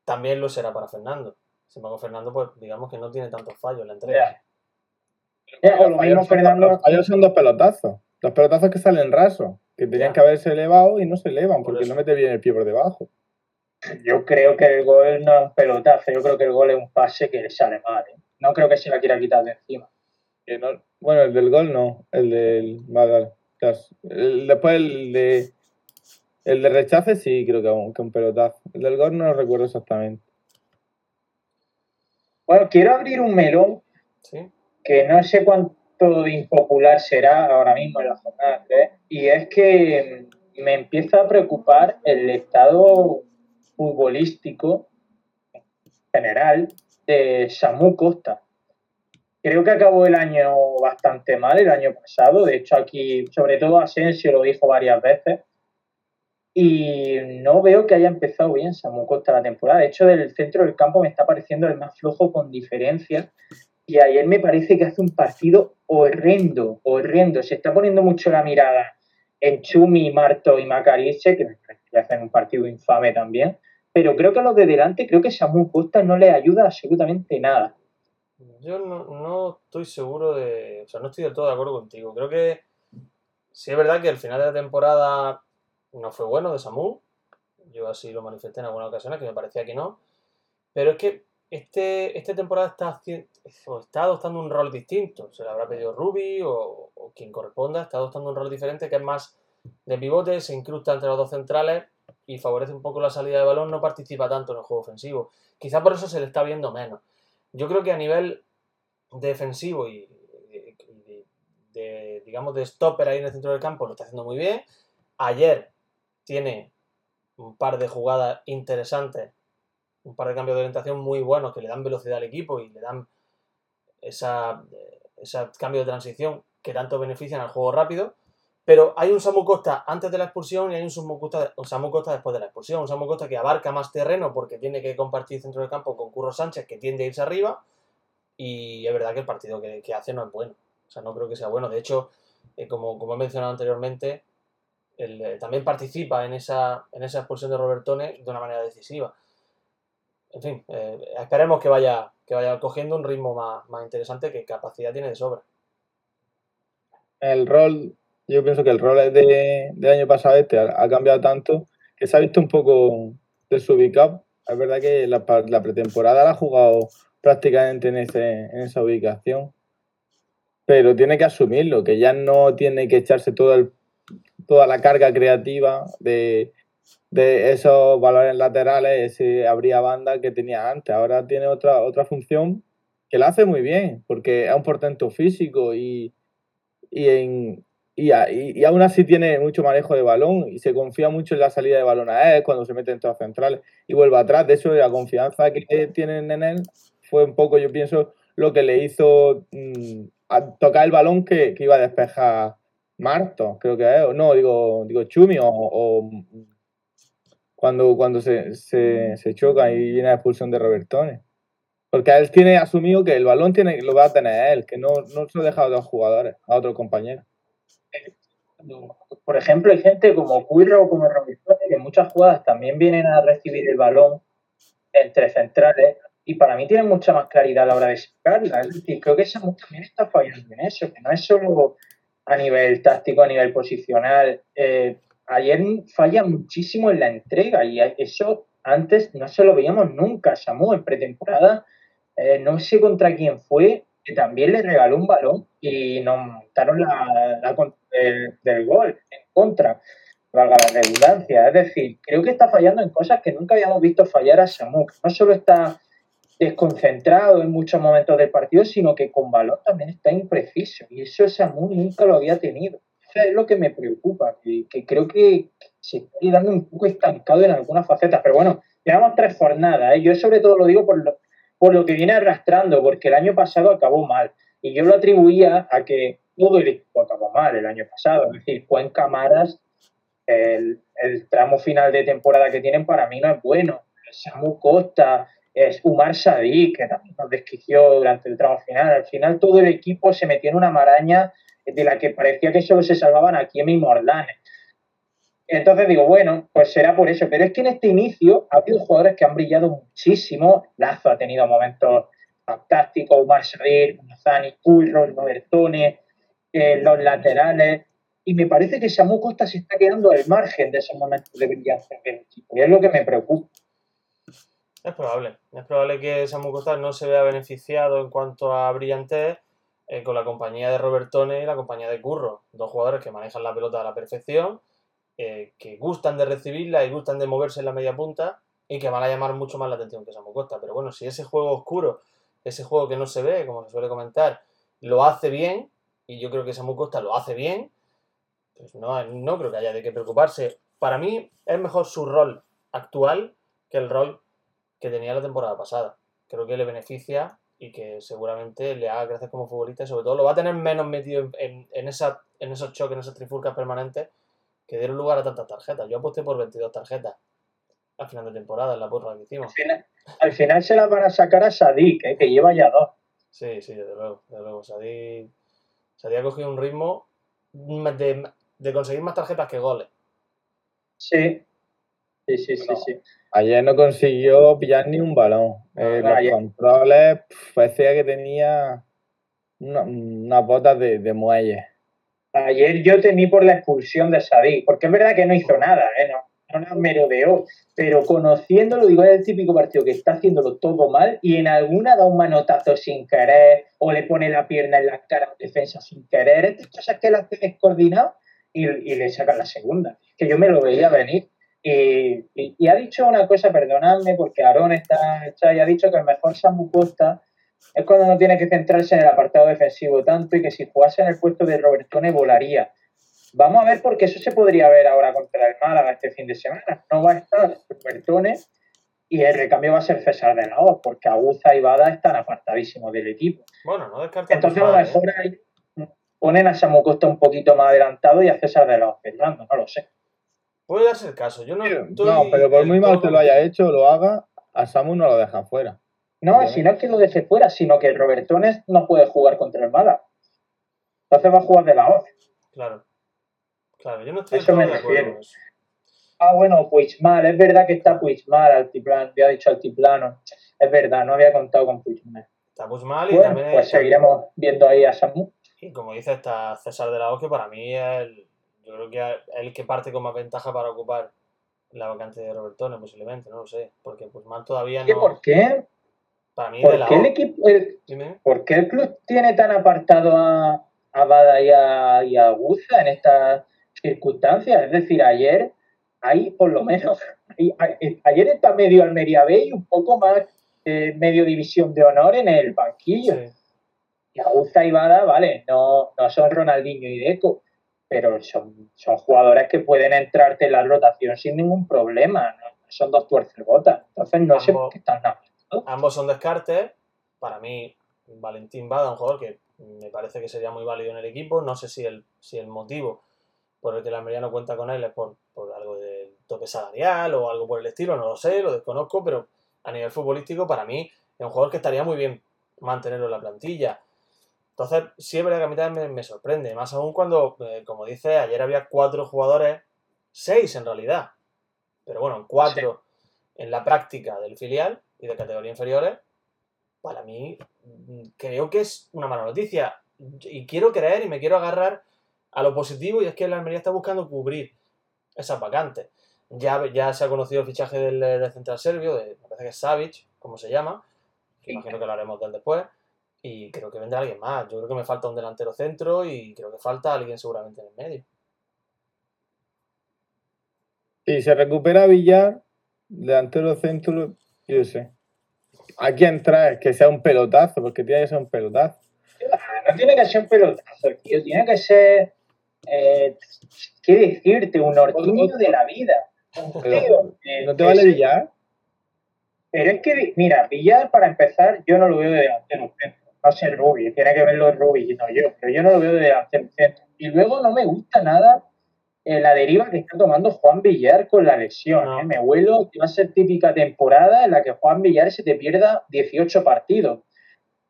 también lo será para Fernando. Sin embargo, Fernando, pues digamos que no tiene tantos fallos en la entrega. O lo mismo Los fallos son- Fernando, Los fallos son dos pelotazos. Los pelotazos que salen rasos, que tenían Ya. que haberse elevado y no se elevan Por porque eso. no mete bien el pie por debajo. yo creo que el gol no es un pelotazo, yo creo que el gol es un pase que le sale mal. ¿eh? No creo que se la quiera quitar de encima. Que no- bueno, el del gol no, el del. Vale, vale. Tras- el- después el de. El de rechace sí, creo que un, que un pelotazo. El del gol no lo recuerdo exactamente. Bueno, quiero abrir un melón ¿Sí? que no sé cuánto de impopular será ahora mismo en la jornada 3, y es que me empieza a preocupar el estado futbolístico general de Samu Costa. Creo que acabó el año bastante mal, el año pasado, de hecho aquí, sobre todo Asensio lo dijo varias veces, y no veo que haya empezado bien Samu Costa la temporada. De hecho, del centro del campo me está pareciendo el más flojo con diferencia. Y ayer me parece que hace un partido horrendo, horrendo. Se está poniendo mucho la mirada en Chumi, Marto y Macariche, que hacen un partido infame también. Pero creo que a los de delante, creo que Samu Costa no le ayuda absolutamente nada. Yo no, no estoy seguro de. O sea, no estoy del todo de acuerdo contigo. Creo que sí es verdad que el final de la temporada no fue bueno de Samu. Yo así lo manifesté en algunas ocasiones, que me parecía que no. Pero es que este, esta temporada está, está adoptando un rol distinto. Se le habrá pedido Ruby o, quien corresponda, está adoptando un rol diferente que es más de pivote, se incrusta entre los dos centrales y favorece un poco la salida de balón, no participa tanto en el juego ofensivo. Quizá por eso se le está viendo menos. Yo creo que a nivel defensivo y, de, digamos, de stopper ahí en el centro del campo lo está haciendo muy bien. Ayer tiene un par de jugadas interesantes, un par de cambios de orientación muy buenos que le dan velocidad al equipo y le dan esa, ese cambio de transición que tanto benefician al juego rápido. Pero hay un Samu Costa antes de la expulsión y hay un Samu Costa, un Samu Costa después de la expulsión. Un Samu Costa que abarca más terreno porque tiene que compartir centro del campo con Curro Sánchez, que tiende a irse arriba. Y es verdad que el partido que, hace no es bueno. O sea, no creo que sea bueno. De hecho, eh, como, como he mencionado anteriormente, él eh, también participa en esa, en esa expulsión de Robertone de una manera decisiva. En fin, eh, esperemos que vaya, que vaya cogiendo un ritmo más, más interesante que capacidad tiene de sobra. El rol, yo pienso que el rol de, del año pasado este ha, cambiado tanto que se ha visto un poco desubicado. Es verdad que la, la pretemporada la ha jugado prácticamente en, ese, en esa ubicación, pero tiene que asumirlo, que ya no tiene que echarse todo el, toda la carga creativa de, de esos valores laterales, ese abría banda que tenía antes. Ahora tiene otra, otra función que la hace muy bien, porque es un portento físico y, y, en, y, y- aún así tiene mucho manejo de balón y se confía mucho en la salida de balón a él cuando se mete en todas centrales y vuelve atrás. De eso, la confianza que tienen en él fue un poco, yo pienso, lo que le hizo mm, tocar el balón que, que iba a despejar Marto, creo que es, no, digo, digo Chumi, o cuando, cuando se, se, se choca y viene la expulsión de Robertone. Porque él tiene asumido que el balón tiene, lo va a tener él, que no, no se lo deja a otros jugadores, a otros compañeros. Por ejemplo, hay gente como Cuirro o como Robertone que en muchas jugadas también vienen a recibir el balón entre centrales y para mí tienen mucha más claridad a la hora de sacarla. Es decir, creo que Samu también está fallando en eso, que no es solo a nivel táctico, a nivel posicional. Eh, ayer falla muchísimo en la entrega y eso antes no se lo veíamos nunca. Samu en pretemporada, eh, no sé contra quién fue, que también le regaló un balón y nos montaron la, contra del, gol en contra, valga la redundancia. Es decir, creo que está fallando en cosas que nunca habíamos visto fallar a Samu. No solo está desconcentrado en muchos momentos del partido, sino que con balón también está impreciso. Y eso Samu nunca lo había tenido. Es lo que me preocupa, que, que creo que se está quedando un poco estancado en algunas facetas. Pero bueno, llevamos tres jornadas. ¿eh? Yo sobre todo lo digo por lo, por lo que viene arrastrando, porque el año pasado acabó mal. Y yo lo atribuía a que todo el equipo acabó mal el año pasado. Es decir, Cuenca Maras, el, el tramo final de temporada que tienen para mí no es bueno. Samu Costa, es Umar Sadik, que también nos desquició durante el tramo final. Al final todo el equipo se metió en una maraña de la que parecía que solo se salvaban aquí y Mordane. Entonces digo, bueno, pues será por eso. Pero es que en este inicio ha habido jugadores que han brillado muchísimo. Lazo ha tenido momentos fantásticos, Umar Sadik, Mazani, Curro, Robertone, eh, los laterales. Y me parece que Samu Costa se está quedando al margen de esos momentos de brillancia del equipo. Y es lo que me preocupa. Es probable. Es probable que Samu Costa no se vea beneficiado en cuanto a brillantez eh, con la compañía de Robertone y la compañía de Curro. Dos jugadores que manejan la pelota a la perfección, eh, que gustan de recibirla y gustan de moverse en la media punta y que van a llamar mucho más la atención que Samu Costa. Pero bueno, si ese juego oscuro, ese juego que no se ve, como se suele comentar, lo hace bien, y yo creo que Samu Costa lo hace bien, pues no, no creo que haya de qué preocuparse. Para mí es mejor su rol actual que el rol que tenía la temporada pasada. Creo que le beneficia y que seguramente le haga crecer como futbolista y sobre todo lo va a tener menos metido en, en, en esa, en esos choques, en esas trifulcas permanentes que dieron lugar a tantas tarjetas. Yo aposté por 22 tarjetas al final de temporada en la porra que hicimos. Al final, al final se la van a sacar a Sadik, ¿eh? que lleva ya dos. Sí, sí, desde luego. Desde luego. Sadik, Sadik ha cogido un ritmo de, de conseguir más tarjetas que goles. Sí, sí, sí, sí. sí. Ayer no consiguió pillar ni un balón. Eh, No, los ayer- controles parecía que tenía una- unas botas de, de muelle. Ayer yo temí por la expulsión de Sadik, porque es verdad que no hizo nada, ¿eh? no, no merodeó, pero conociéndolo, digo, es el típico partido que está haciéndolo todo mal y en alguna da un manotazo sin querer o le pone la pierna en la cara a defensa sin querer. Estas cosas que él hace descoordinado y, y le sacan la segunda. Que yo me lo veía venir. Y, y- y ha dicho una cosa, perdonadme, porque Aarón está, y ha dicho que el mejor Samu Costa es cuando no tiene que centrarse en el apartado defensivo tanto y que si jugase en el puesto de Robertone volaría. Vamos a ver porque eso se podría ver ahora contra el Málaga este fin de semana. No va a estar Robertone y el recambio va a ser César de la Hoz, porque Aguza y Bada están apartadísimos del equipo. Bueno, no Entonces a lo ¿eh? mejor ahí ponen a Samu Costa un poquito más adelantado y a César de la Hoz Fernando, no lo sé. Puede darse el caso. Yo no, estoy No, pero por muy mal que lo haya hecho, lo haga, a Samu no lo dejan fuera. No, si no es que lo deje fuera, sino que Robertones no puede jugar contra el Málaga. Entonces va a jugar de la Hoz. Claro. Claro, yo no estoy eso me de refiero. Ah, bueno, Puigmal, es verdad que está Puigmal, altiplano, había dicho altiplano. Es verdad, no había contado con Puigmal. Está Puigmal y Bueno, también pues seguiremos viendo ahí a Samu. Y como dice, está César de la Hoz, que para mí es el, yo creo que es el que parte con más ventaja para ocupar la vacante de Robertone, posiblemente, no lo sé. Porque Puigmal todavía ¿Y no. por qué? Para mí, de ¿Por la qué el equipo, el- Dime. ¿Por qué el club tiene tan apartado a, a Bada y a, y a Guza en estas circunstancias? Es decir, ayer hay por lo menos, ayer está medio Almería B y un poco más eh, medio división de honor en el banquillo. Sí. Y Aguza y Bada, vale, no, no son Ronaldinho y Deco, pero son, son jugadores que pueden entrarte en la rotación sin ningún problema. ¿no? Son dos tuercebotas. Entonces no sé por Ambos- qué están nada. Ambos son descartes. Para mí, Valentín Bada, un jugador que me parece que sería muy válido en el equipo. No sé si el, si el motivo por el que el Almería no cuenta con él es por, por algo del tope salarial o algo por el estilo, no lo sé, lo desconozco, pero a nivel futbolístico, para mí es un jugador que estaría muy bien mantenerlo en la plantilla. Entonces, sí es verdad que a mí también me, me sorprende, más aún cuando, eh, como dice, ayer había cuatro jugadores, seis en realidad, pero bueno, cuatro en la práctica del filial y de categoría inferiores, para mí mm, creo que es una mala noticia. Y quiero creer y me quiero agarrar a lo positivo y es que la Almería está buscando cubrir esas vacantes. Ya, ya se ha conocido el fichaje del, del central serbio, de, me parece que es Savic, como se llama, que imagino que lo haremos del después, y creo que vendrá alguien más. Yo creo que me falta un delantero centro y creo que falta alguien seguramente en el medio. Si se recupera Villar, delantero centro, yo sé. ¿A quién traes? Que sea un pelotazo, porque tiene que ser un pelotazo. No tiene que ser un pelotazo, tío. Tiene que ser. Eh, ¿Qué decirte? Un ortuño de la vida. Un Pero, tío, eh, ¿No te vale Villar? Pero es que, mira, Villar, para empezar, yo no lo veo de delantero centro. No sé Rubi, tiene que verlo Rubi y no yo, pero yo no lo veo de delantero centro. Y luego no me gusta nada eh, la deriva que está tomando Juan Villar con la lesión. No. ¿eh? Me huelo que va a ser típica temporada en la que Juan Villar se te pierda 18 partidos.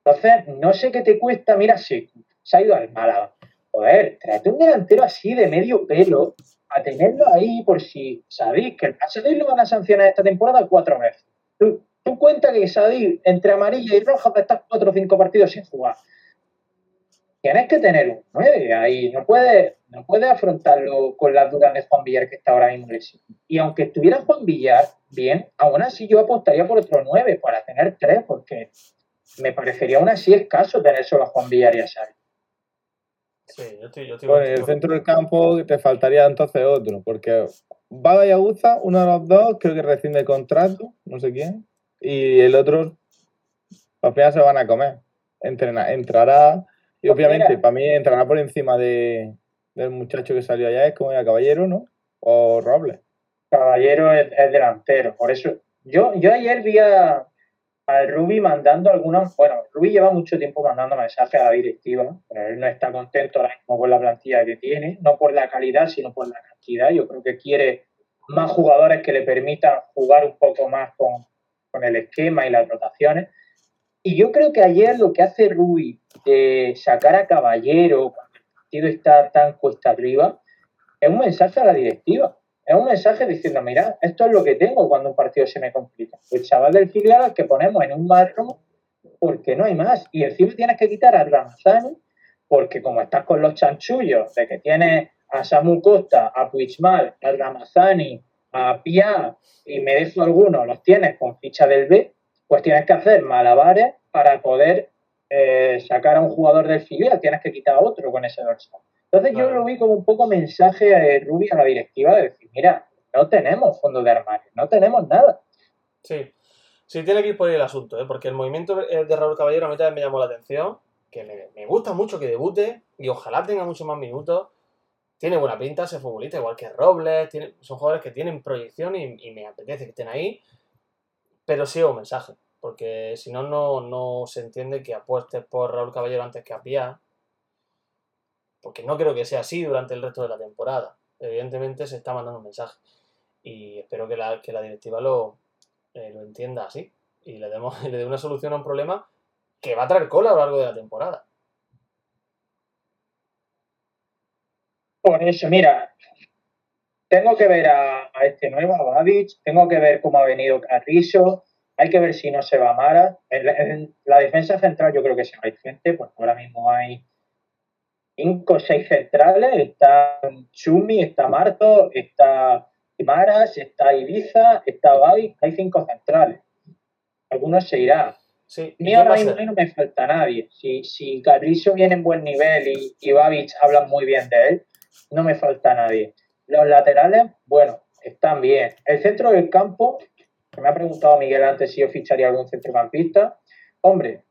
Entonces, no sé qué te cuesta, mira, si se ha ido al Málaga. Joder, tráete un delantero así de medio pelo a tenerlo ahí por si sabéis que el Pasadís lo van a sancionar esta temporada cuatro veces. Tú, tú cuenta que Sadik entre amarilla y roja va a estar cuatro o cinco partidos sin jugar. Tienes que tener un 9 ahí, no puedes, no puedes afrontarlo con las dudas de Juan Villar que está ahora mismo lesionado. Y aunque estuviera Juan Villar bien, aún así yo apostaría por otro 9 para tener tres, porque me parecería aún así escaso tener solo a Juan Villar y a. Sí, yo estoy, yo estoy Bueno, en el centro del campo te faltaría entonces otro, porque Bada y Aguza, uno de los dos, creo que rescinde el contrato, no sé quién, y el otro, al final se lo van a comer. Entrena, entrará, y Pues obviamente mira. para mí entrará por encima de, del muchacho que salió allá, es como era Caballero, ¿no? O Robles. Caballero es, es delantero. Por eso, yo, yo ayer vi a, al Rubi mandando algunos. Bueno, Rubi lleva mucho tiempo mandando mensajes a la directiva, pero él no está contento ahora mismo con la plantilla que tiene, no por la calidad, sino por la cantidad. Yo creo que quiere más jugadores que le permitan jugar un poco más con, con el esquema y las rotaciones. Y yo creo que ayer lo que hace Rubi de sacar a Caballero cuando el partido está tan cuesta arriba es un mensaje a la directiva. Es un mensaje diciendo, mira, esto es lo que tengo cuando un partido se me complica. El chaval del filial al que ponemos en un marrón porque no hay más. Y encima tienes que quitar a Ramazani porque como estás con los chanchullos de que tienes a Samu Costa, a Puigmal, a Ramazani, a y me dejo algunos, los tienes con ficha del B, pues tienes que hacer malabares para poder eh, sacar a un jugador del filial, tienes que quitar a otro con ese dorsal. Entonces yo lo vi como un poco mensaje a Rubi a la directiva de decir, mira, no tenemos fondo de armario, no tenemos nada. Sí, sí tiene que ir por ahí el asunto, ¿eh? porque el movimiento eh, de Raúl Caballero a mí también me llamó la atención, que me, me gusta mucho que debute y ojalá tenga muchos más minutos. Tiene buena pinta ese futbolista, igual que Robles, son jugadores que tienen proyección y, me apetece que estén ahí, pero sí un mensaje, porque si no, no se entiende que apuestes por Raúl Caballero antes que a Pia, porque no creo que sea así durante el resto de la temporada. Evidentemente se está mandando un mensaje y espero que la, que la directiva lo, eh, lo entienda así y le, demos, le dé una solución a un problema que va a traer cola a lo largo de la temporada. Por eso, mira, tengo que ver a, este nuevo, a Babic, tengo que ver cómo ha venido Carrizo, hay que ver si no se va Mara. En la, defensa central yo creo que se va a ir gente, pues ahora mismo hay cinco o seis centrales, está Chumi, está Marto, está Maras, está Ibiza, está Babic, hay cinco centrales. Algunos se irá. Sí. Ni ahora mismo no me falta nadie. Si, si Carrizo viene en buen nivel y, y Babic hablan muy bien de él, no me falta nadie. Los laterales, bueno, están bien. El centro del campo, me ha preguntado Miguel antes si yo ficharía algún centrocampista. Hombre,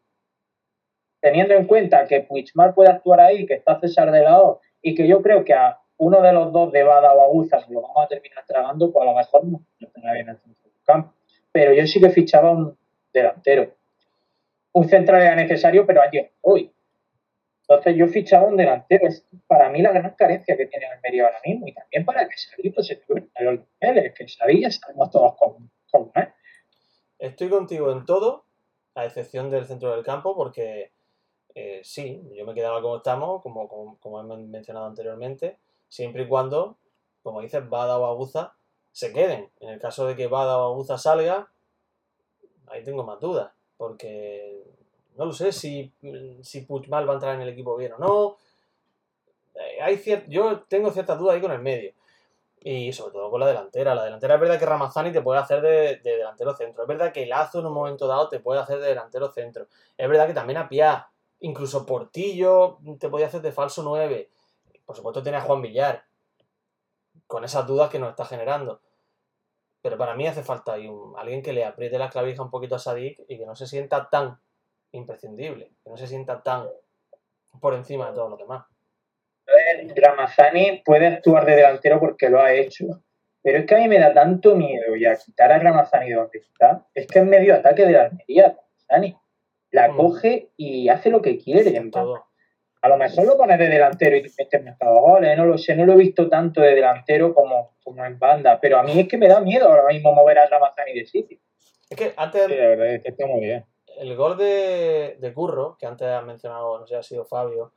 teniendo en cuenta que Puigmal puede actuar ahí, que está César de la O, y que yo creo que a uno de los dos de Bada o Aguza lo vamos a terminar tragando, pues a lo mejor no, no bien en el centro del campo. Pero yo sí que fichaba un delantero. Un central era necesario, pero ayer, hoy. Entonces yo fichaba un delantero. Es para mí la gran carencia que tiene medio ahora mismo. Y también para que Sarito se tuviera los niveles. Que Sarito ya sabemos todos cómo, es. Estoy contigo en todo, a excepción del centro del campo, porque eh, sí, yo me quedaba como estamos, como, como, he mencionado anteriormente, siempre y cuando, como dices, Bada o Aguza se queden. En el caso de que Bada o Aguza salga, ahí tengo más dudas, porque no lo sé si, si Puigmal va a entrar en el equipo bien o no. Eh, hay yo tengo ciertas dudas ahí con el medio. Y sobre todo con la delantera. La delantera es verdad que Ramazani te puede hacer de, delantero centro. Es verdad que Lazo en un momento dado te puede hacer de delantero centro. Es verdad que también a Pia, incluso Portillo te podía hacer de falso 9. Por supuesto tiene a Juan Villar. Con esas dudas que nos está generando. Pero para mí hace falta alguien que le apriete la clavija un poquito a Sadik y que no se sienta tan imprescindible, que no se sienta tan por encima de todos los demás. Ramazani puede actuar de delantero porque lo ha hecho, pero es que a mí me da tanto miedo ya quitar a Ramazani donde está, es que en medio ataque de la Almería, Ramazani la mm. coge y hace lo que quiere. Todo. A lo mejor lo pones de delantero y te metes mercado goles, no lo sé, no lo he visto tanto de delantero como, como en banda, pero a mí es que me da miedo ahora mismo mover a Ramazani de sitio. Es que antes. Sí, la verdad es que está muy bien el gol de, Curro, que antes ha mencionado, no sé ha sido Fabio,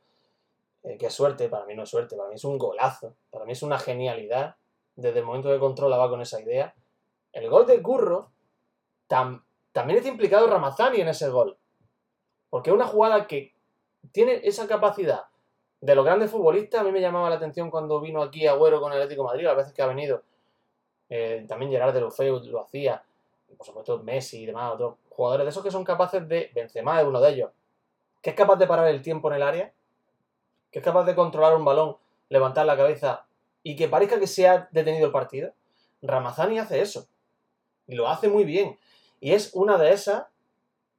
eh, que es suerte, para mí no es suerte, para mí es un golazo, para mí es una genialidad. Desde el momento de control va con esa idea. El gol de Curro, también está implicado Ramazani en ese gol. Porque es una jugada que tiene esa capacidad de los grandes futbolistas. A mí me llamaba la atención cuando vino aquí Agüero con el Atlético de Madrid, las veces que ha venido. Eh, también Gerard de Lufeu lo hacía. Por supuesto, Messi y demás, otros jugadores de esos que son capaces de, Benzema es uno de ellos, que es capaz de parar el tiempo en el área, que es capaz de controlar un balón, levantar la cabeza y que parezca que se ha detenido el partido. Ramazani hace eso. Y lo hace muy bien. Y es una de esas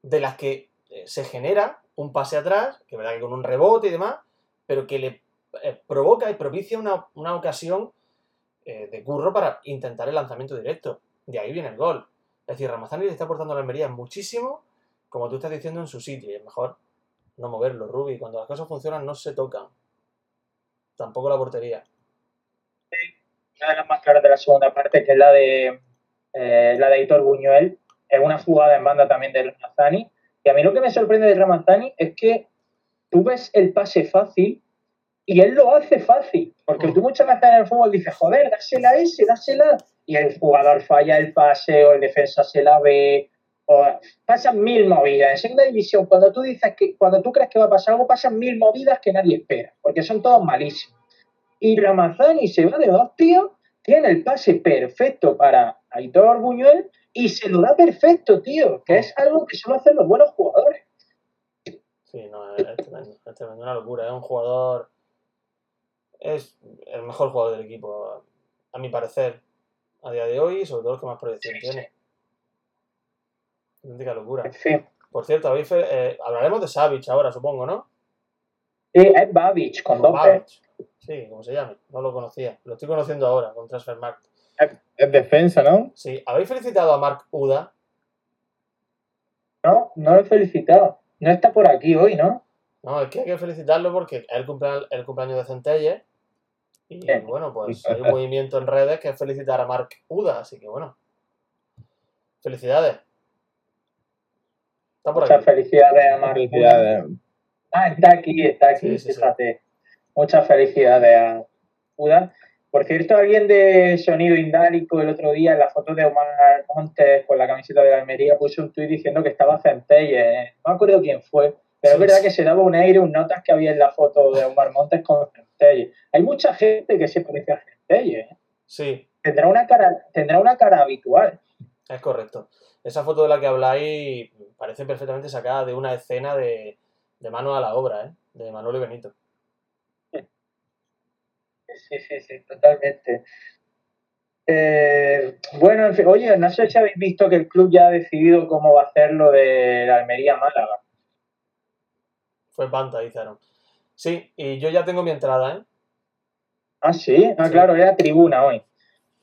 de las que eh, se genera un pase atrás, que verdad que con un rebote y demás, pero que le eh, provoca y propicia una, ocasión eh, de curro para intentar el lanzamiento directo. De ahí viene el gol. Es decir, Ramazani le está aportando a la Almería muchísimo, como tú estás diciendo, en su sitio. Y es mejor no moverlo, Rubi. Cuando las cosas funcionan, no se tocan. Tampoco la portería. Una de las más claras de la segunda parte, que es la de eh, la de Hitor Buñuel, es una jugada en banda también de Ramazani. Y a mí lo que me sorprende de Ramazani es que tú ves el pase fácil y él lo hace fácil. Porque tú muchas veces en el fútbol dices, joder, dásela a ese, dásela y el jugador falla el pase o el defensa se la ve. O pasan mil movidas. En segunda división, cuando tú dices que, cuando tú crees que va a pasar algo, pasan mil movidas que nadie espera, porque son todos malísimos. Y Ramazani se va de dos tíos, tiene el pase perfecto para Aitor Buñuel y se lo da perfecto, tío, que es algo que solo hacen los buenos jugadores. Sí, no, es tremendo, es tremendo, una locura. Es un jugador. Es el mejor jugador del equipo, a mi parecer a día de hoy sobre todo el que más proyección tiene. Auténtica locura. Por cierto, eh, hablaremos de Savage ahora, supongo, ¿no? Sí, es Babich, con dos Sí, como se llame, no lo conocía. Lo estoy conociendo ahora con Transfermarkt. Es, defensa, ¿no? Sí. ¿Habéis felicitado a Mark Uda? No, no lo he felicitado. No está por aquí hoy, ¿no? No, es que hay que felicitarlo porque es el, el cumpleaños de Centelle y bueno, pues hay un movimiento en redes que es felicitar a Mark Uda, así que bueno. Felicidades. Está por Muchas felicidades a Mark felicidades. Ah, está aquí, está aquí, fíjate. Muchas felicidades a Uda. Por cierto, alguien de Sonido Indálico el otro día en la foto de Omar Montes con la camiseta de la Almería puso un tuit diciendo que estaba Centelle. No me acuerdo quién fue, pero es verdad que se daba un aire, un notas que había en la foto de Omar Montes con Centelle. Hay mucha gente que se parece a Centelle. ¿eh? Sí. Tendrá una cara, tendrá una cara habitual. Es correcto. Esa foto de la que habláis parece perfectamente sacada de una escena de, de mano a la obra, ¿eh? de Manuel y Benito. Sí, sí, sí, totalmente. Eh, bueno, en fin, oye, no sé si habéis visto que el club ya ha decidido cómo va a hacer lo de la Almería Málaga. Fue Panta, dijeron. Sí, y yo ya tengo mi entrada, ¿eh? Ah, sí, ah, Sí. claro, era tribuna hoy.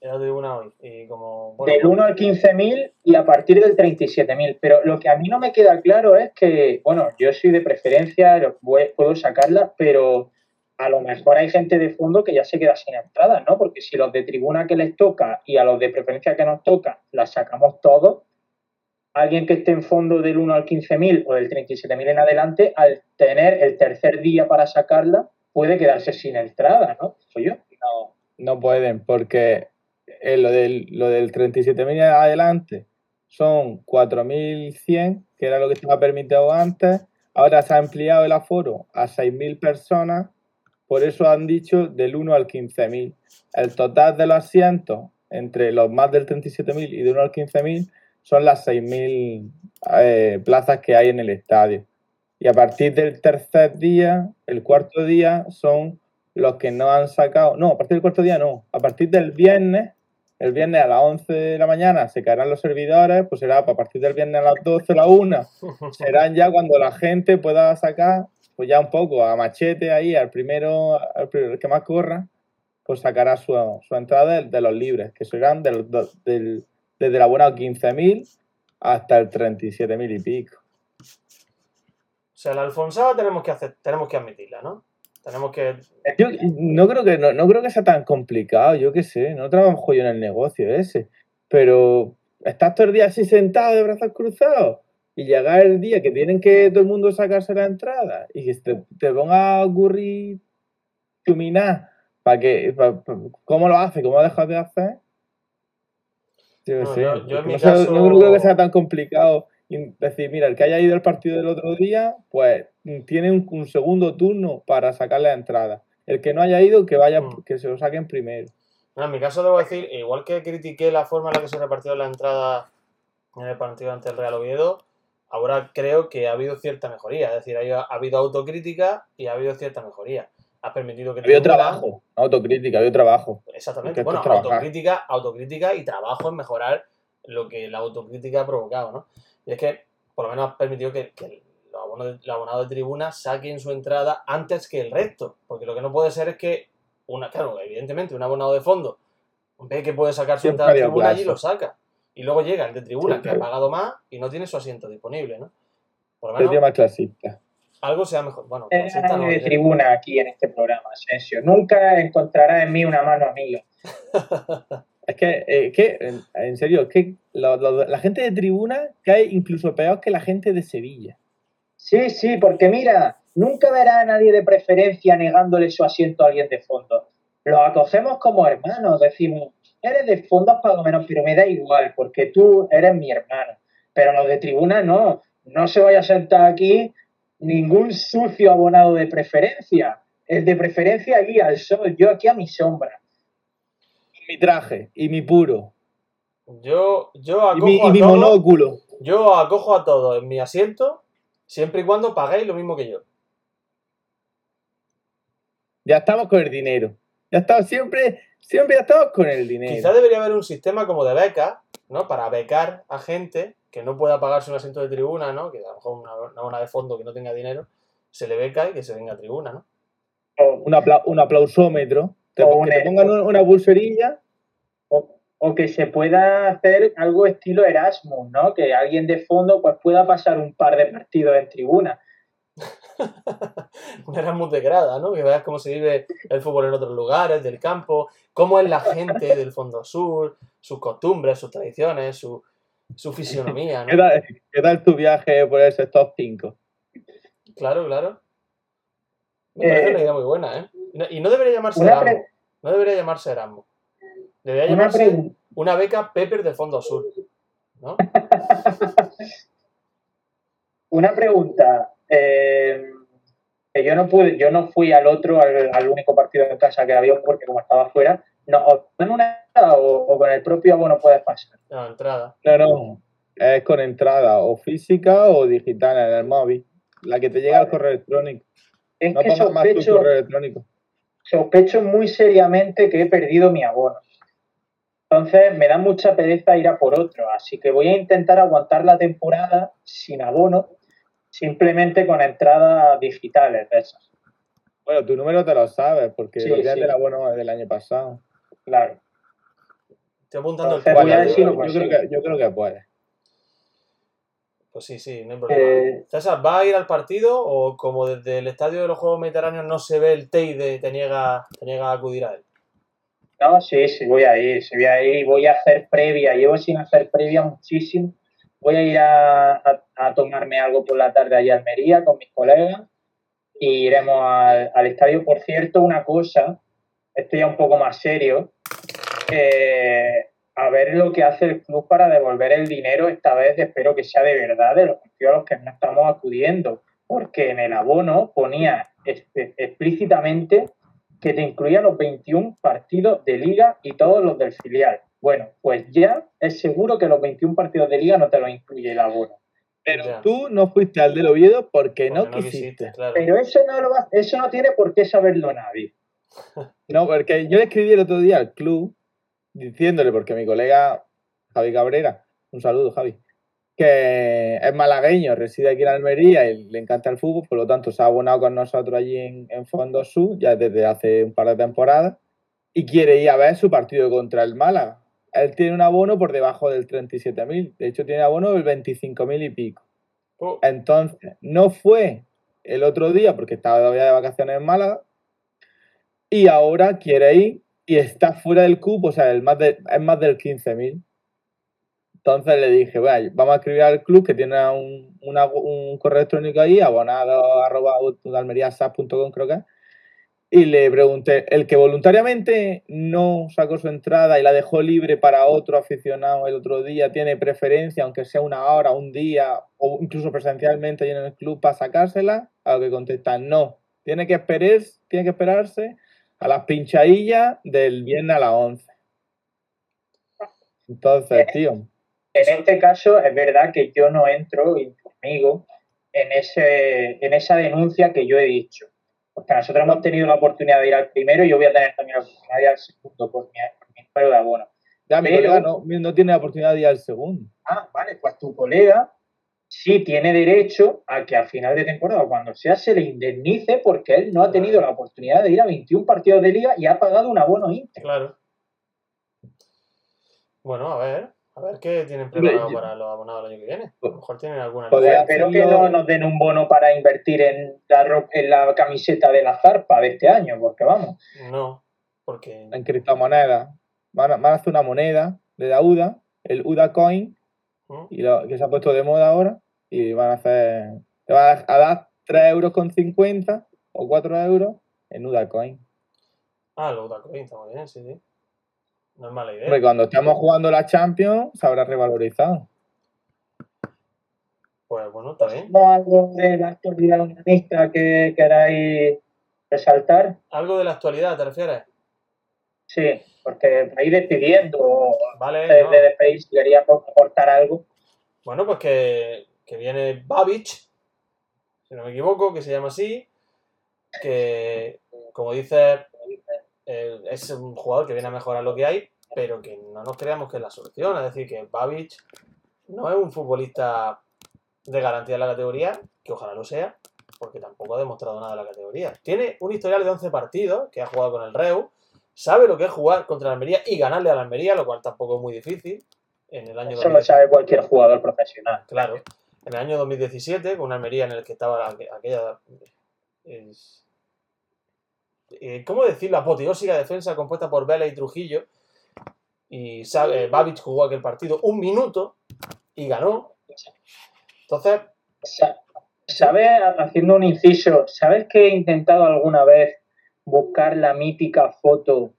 Era de una hoy. Y como. bueno, Del 1 al 15.000 y a partir del 37.000. Pero lo que a mí no me queda claro es que, bueno, yo soy de preferencia, puedo sacarla, pero a lo mejor hay gente de fondo que ya se queda sin entradas, ¿no? Porque si los de tribuna que les toca y a los de preferencia que nos toca las sacamos todos, alguien que esté en fondo del 1 al 15.000 o del 37.000 en adelante, al tener el tercer día para sacarla, puede quedarse sin entrada, ¿no? Soy yo. No, no pueden, porque eh, lo del, lo del 37.000 adelante son 4.100, que era lo que estaba permitido antes. Ahora se ha ampliado el aforo a 6.000 personas, por eso han dicho del 1 al 15.000. El total de los asientos entre los más del 37.000 y del 1 al 15.000 son las 6.000 eh, plazas que hay en el estadio. Y a partir del tercer día, el cuarto día, son los que no han sacado. No, a partir del cuarto día no. A partir del viernes, el viernes a las 11 de la mañana se caerán los servidores, pues será a partir del viernes a las 12 o la 1. Serán ya cuando la gente pueda sacar, pues ya un poco a machete ahí, al primero, al primero que más corra, pues sacará su, su entrada de, de los libres, que serán del, del, desde el abonado 15.000 hasta el 37.000 y pico. O sea, la Alfonsada tenemos que hacer, tenemos que admitirla, ¿no? Tenemos que. Yo no creo que no, no creo que sea tan complicado, yo qué sé, no trabajo yo en el negocio ese, pero estás todo el día así sentado de brazos cruzados y llega el día que tienen que todo el mundo sacarse la entrada y que te, te ponga a ocurrir chuminar para que pa, pa, cómo lo hace, cómo dejas de hacer. Yo, No, sé, yo- yo en mi no, caso- no creo que sea tan complicado decir, mira, el que haya ido al partido del otro día, pues tiene un, un segundo turno para sacar la entrada. El que no haya ido, que vaya, Mm. que se lo saquen primero. Bueno, en mi caso debo decir, igual que critiqué la forma en la que se repartió la entrada en el partido ante el Real Oviedo, ahora creo que ha habido cierta mejoría. Es decir, ha habido autocrítica y ha habido cierta mejoría. Ha permitido que Había trabajo, autocrítica, había trabajo. Exactamente. Bueno, autocrítica, autocrítica y trabajo en mejorar lo que la autocrítica ha provocado, ¿no? Y es que por lo menos ha permitido que, que los abonados de, los abonados de tribuna saquen su entrada antes que el resto. Porque lo que no puede ser es que, una, claro, evidentemente, un abonado de fondo ve que puede sacar su Siempre entrada de tribuna y plazo. lo saca. Y luego llega el de tribuna que ha pagado más y no tiene su asiento disponible, ¿no? Por lo menos tema clasista. Algo sea mejor. Bueno, Era clasista no, de tribuna aquí en este programa, Asensio. Nunca encontrarás en mí una mano amiga. Es que, eh, que en, en serio, es que lo- lo- la gente de tribuna cae incluso peor que la gente de Sevilla. Sí, sí, porque mira, nunca verá a nadie de preferencia negándole su asiento a alguien de fondo. Los acogemos como hermanos, decimos, eres de fondo pago menos, pero me da igual, porque tú eres mi hermano. Pero los de tribuna no, no se vaya a sentar aquí ningún sucio abonado de preferencia. El de preferencia aquí al sol, yo aquí a mi sombra. Mi traje y mi puro. Yo, yo Y acojo mi, y a mi todos- monóculo. Yo acojo a todos en mi asiento, siempre y cuando paguéis lo mismo que yo. Ya estamos con el dinero. Ya estamos siempre, siempre ya estamos con el dinero. Quizá debería haber un sistema como de beca, ¿no? Para becar a gente que no pueda pagarse un asiento de tribuna, ¿no? Que a lo mejor una, una bona de fondo que no tenga dinero, se le beca y que se venga a tribuna, ¿no? O, Un, apla- un aplausómetro. Te, O que te un- pongan un- una pulserilla. o- o que se pueda hacer algo estilo Erasmus, ¿no? Que alguien de fondo pues pueda pasar un par de partidos en tribuna. Un Erasmus de grada, ¿no? Que veas cómo se vive el fútbol en otros lugares del campo, cómo es la gente del fondo sur, sus costumbres, sus tradiciones, su, su fisionomía, ¿Qué ¿no? tal, qué tal tu viaje por el sector 5? Claro, claro. Me parece Eh, una idea muy buena, ¿eh? Y no- Y no debería llamarse Erasmus. No debería llamarse Erasmus. Debería Una llamarse una beca Pepper de Fondo Sur. ¿No? Una pregunta. eh, que yo no pude, yo no fui al otro, al, al único partido de casa que había porque como estaba fuera, no, o en una entrada o, o con el propio abono puedes pasar. La entrada. No, no. Es con entrada o física o digital en el móvil. La que te llega al correo electrónico. Es No que pongas más tu sospecho, correo electrónico. sospecho muy seriamente que he perdido mi abono. Entonces me da mucha pereza ir a por otro, así que voy a intentar aguantar la temporada sin abono, simplemente con entradas digitales de esas. Bueno, tu número te lo sabes porque Sí, lo sí. del abono del año pasado. Claro. Estoy apuntando el Entonces, ver si lo yo, creo que, yo creo que puedes. Pues sí, sí, no hay problema. Eh, César, ¿va a ir al partido o como desde el estadio de los Juegos Mediterráneos no se ve el Teide, te niega, te niega a acudir a él? No, sí, sí, voy a ir, sí voy a ir, voy a hacer previa, llevo sin hacer previa muchísimo. Voy a ir a, a- a tomarme algo por la tarde allá a Almería con mis colegas y iremos al, al estadio. Por cierto, una cosa, esto ya un poco más serio, eh, a ver lo que hace el club para devolver el dinero, esta vez espero que sea de verdad de los partidos a los que no estamos acudiendo, porque en el abono ponía explícitamente que te incluía los 21 partidos de liga y todos los del filial. Bueno, pues ya es seguro que los 21 partidos de liga no te los incluye el abono. Pero Ya. tú no fuiste al del Oviedo porque, no quisiste. claro. Pero eso no, lo va- eso no tiene por qué saberlo nadie. No, porque yo le escribí el otro día al club diciéndole, porque mi colega Javi Cabrera, un saludo Javi, que es malagueño, reside aquí en Almería y le encanta el fútbol, por lo tanto se ha abonado con nosotros allí en, en Fondo Sur ya desde hace un par de temporadas y quiere ir a ver su partido contra el Málaga. Él tiene un abono por debajo del 37.000, de hecho tiene abono del 25.000 y pico. Uh, Entonces, no fue el otro día porque estaba todavía de vacaciones en Málaga y ahora quiere ir y está fuera del cupo, o sea, el más de- es más del 15.000. Entonces le dije, "Vaya, vamos a escribir al club que tiene un, un correo electrónico ahí, abonado creo que y le pregunté, el que voluntariamente no sacó su entrada y la dejó libre para otro aficionado el otro día, tiene preferencia, aunque sea una hora, un día, o incluso presencialmente en el club para sacársela, a lo que contestan, no, tiene que, esperar, tiene que esperarse a las pinchadillas del viernes a las 11. Entonces, tío, En este caso, es verdad que yo no entro, y conmigo, en, ese, en esa denuncia que yo he dicho. Porque nosotros hemos tenido la oportunidad de ir al primero y yo voy a tener también la oportunidad de ir al segundo por mi, por mi número de abono. ya mi Pero- colega no, no tiene la oportunidad de ir al segundo. Ah, vale, pues tu colega sí tiene derecho a que a final de temporada cuando sea se le indemnice porque él no ha tenido la oportunidad de ir a 21 partidos de liga y ha pagado un abono íntegro. claro. Bueno, a ver, a ver qué tienen preparado para los abonados el año que viene. A lo mejor tienen alguna. Joder, Espero que no nos den un bono para invertir en la, ro- en la camiseta de la zarpa de este año, porque vamos. No, porque en criptomonedas. Van a, van a hacer una moneda de la UDA, el UDA Coin, ¿Mm? y lo, que se ha puesto de moda ahora, y van a hacer, te van a dar 3 euros con 50 o 4 euros en UDA Coin. Ah, lo de Coin está muy bien, sí, sí. No es mala idea. Hombre, cuando estamos jugando la Champions, se habrá revalorizado. Pues bueno, está bien. ¿No algo de la actualidad humanista que queráis resaltar? ¿Algo de la actualidad te refieres? Sí, porque para ir despidiendo, Vale, no. de despedir, si quería aportar algo. Bueno, pues que, que viene Babic, si no me equivoco, que se llama así, que como dices, eh, es un jugador que viene a mejorar lo que hay, pero que no nos creamos que es la solución. Es decir, que Babic no es un futbolista de garantía en la categoría, que ojalá lo sea, porque tampoco ha demostrado nada en la categoría. Tiene un historial de 11 partidos que ha jugado con el Reu, sabe lo que es jugar contra la Almería y ganarle a la Almería, lo cual tampoco es muy difícil. En el año Eso lo 2017. sabe cualquier jugador profesional. Claro. En el año 2017, con una Almería en el que estaba la- aquella. es- eh, ¿Cómo decirlo? Apoteósica defensa compuesta por Vela y Trujillo. Y sabe, Babic jugó aquel partido un minuto y ganó. Entonces, Sa- ¿Sabes, haciendo un inciso, ¿sabes que he intentado alguna vez buscar la mítica foto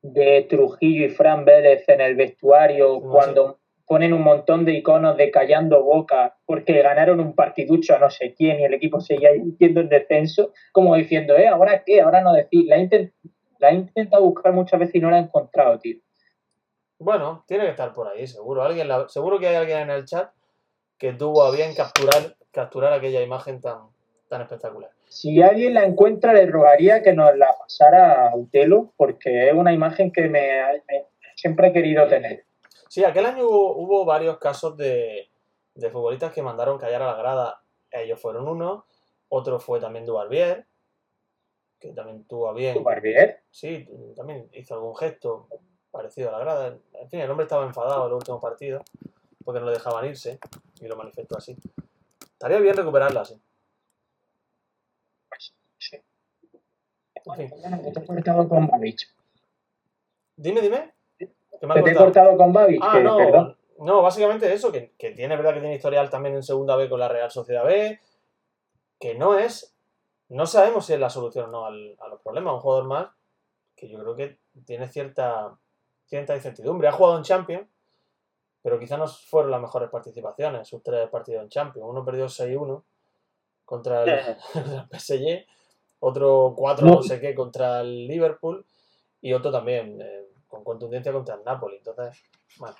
de Trujillo y Fran Vélez en el vestuario No, cuando ponen un montón de iconos de callando boca porque ganaron un partiducho a no sé quién y el equipo seguía yendo en descenso, como diciendo, ¿eh? ¿Ahora qué? Ahora no decir. La, intent- la he intentado buscar muchas veces y no la he encontrado, tío. Bueno, tiene que estar por ahí, seguro. Alguien la- seguro que hay alguien en el chat que tuvo a bien capturar, capturar aquella imagen tan, tan espectacular. Si alguien la encuentra, le rogaría que nos la pasara a Utelo, porque es una imagen que me, me- siempre he querido tener. Sí, aquel año hubo, hubo varios casos de, de futbolistas que mandaron callar a la grada. Ellos fueron uno. Otro fue también Dubarbier, que también tuvo a bien. ¿Tu Barbier? Sí, también hizo algún gesto parecido a la grada. En fin, el hombre estaba enfadado en el último partido porque no le dejaban irse y lo manifestó así. Estaría bien recuperarla así. Sí. En fin. Babich. Dime, dime. ¿Qué me has Que te he cortado? con Babich. Ah, que- no, perdón. no, básicamente eso, que, que tiene verdad que tiene historial también en segunda B con la Real Sociedad B, que no es, no sabemos si es la solución o no al- a los problemas, un jugador más que yo creo que tiene cierta, cierta incertidumbre. Ha jugado en Champions, pero quizá no fueron las mejores participaciones, sus tres partidos en Champions. Uno perdió 6-1 contra el, el PSG, otro 4 no. No. sé qué contra el Liverpool y otro también eh, con contundencia contra el Napoli. Entonces, bueno,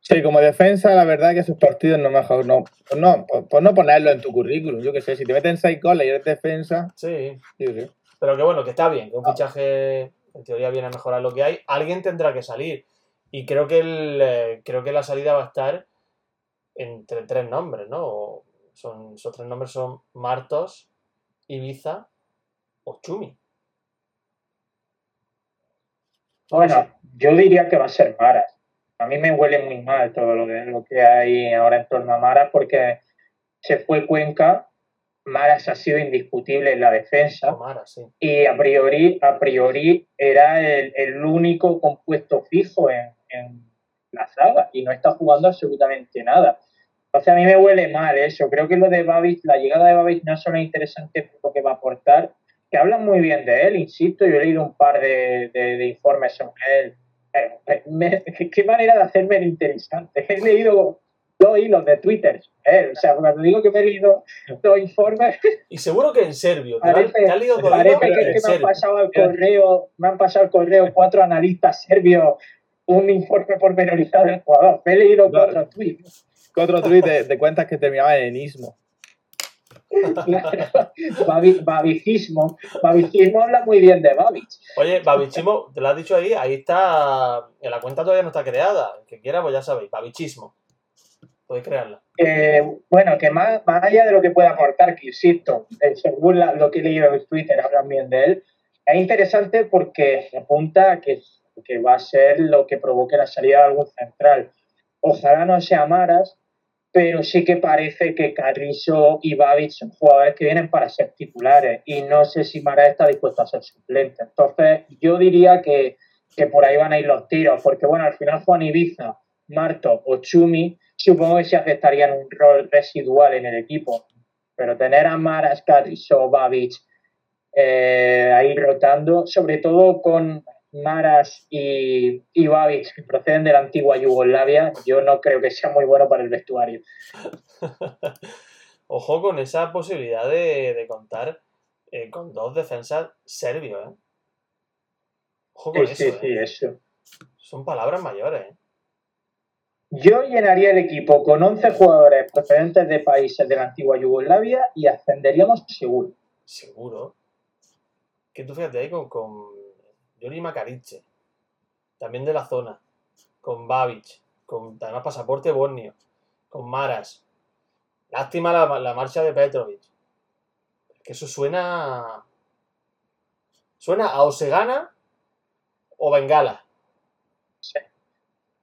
Sí, como defensa, la verdad que esos partidos no mejor, no, pues no, pues pues no ponerlo en tu currículum, yo qué sé, si te meten seis goles y eres defensa, sí, sé. Pero que bueno, que está bien, que un fichaje en teoría viene a mejorar lo que hay. Alguien tendrá que salir. Y creo que el, eh, creo que la salida va a estar entre tres nombres, ¿no? O Son, esos tres nombres son Martos, Ibiza o Chumi. Bueno, yo diría que va a ser Maras. A mí me huele muy mal todo lo que, lo que hay ahora en torno a Maras porque se fue Cuenca, Maras ha sido indiscutible en la defensa sí. y a priori, a priori era el, el único compuesto fijo en, en la zaga y no está jugando absolutamente nada. Entonces a mí me huele mal eso. Creo que lo de Babich, la llegada de Babich no solo es interesante por lo que va a aportar, que hablan muy bien de él, insisto, yo he leído un par de, de- de informes sobre él. Eh, me- qué manera de hacerme el interesante. He leído dos hilos de Twitter. eh, O sea, cuando digo que me he leído dos informes, Y seguro que en serbio. Parece, te has leído dos parece que, en que me han pasado al correo, me han pasado al correo cuatro analistas serbios un informe pormenorizado del jugador. Me he leído Claro. cuatro tweets. Otro tuit de, de cuentas que terminaba en enismo. Claro. Babi- Babicismo. Babicismo habla muy bien de Babich. Oye, Babichismo, te lo has dicho ahí, ahí está. En la cuenta todavía no está creada. El que quiera, pues ya sabéis, Babichismo. Podéis crearla. Eh, bueno, que más, más allá de lo que puede aportar, que insisto, eh, según la- lo que he leído en Twitter, hablan bien de él, es interesante porque apunta a que, que va a ser lo que provoque la salida de algún central. Ojalá no sea Maras, pero sí que parece que Carrizo y Babic son jugadores que vienen para ser titulares y no sé si Maras está dispuesto a ser suplente. Entonces, yo diría que, que por ahí van a ir los tiros, porque bueno, al final Juan Ibiza, Marto o Chumi, supongo que se aceptarían un rol residual en el equipo, pero tener a Maras, Carrizo, Babic eh, ahí rotando, sobre todo con Maras y, y Babic, que proceden de la antigua Yugoslavia, yo no creo que sea muy bueno para el vestuario. Ojo con esa posibilidad de, de contar eh, con dos defensas serbios, ¿eh? Ojo con Sí, eso, sí, ¿eh? sí, eso. Son palabras mayores, ¿eh? Yo llenaría el equipo con 11 jugadores procedentes de países de la antigua Yugoslavia y ascenderíamos seguro. Seguro. Que tú fíjate ahí con, con Yuri Makarice, también de la zona, con Babic, con además pasaporte bosnio, con Maras. Lástima la, la marcha de Petrovic. Es que eso suena. Suena a o se gana o Bengala.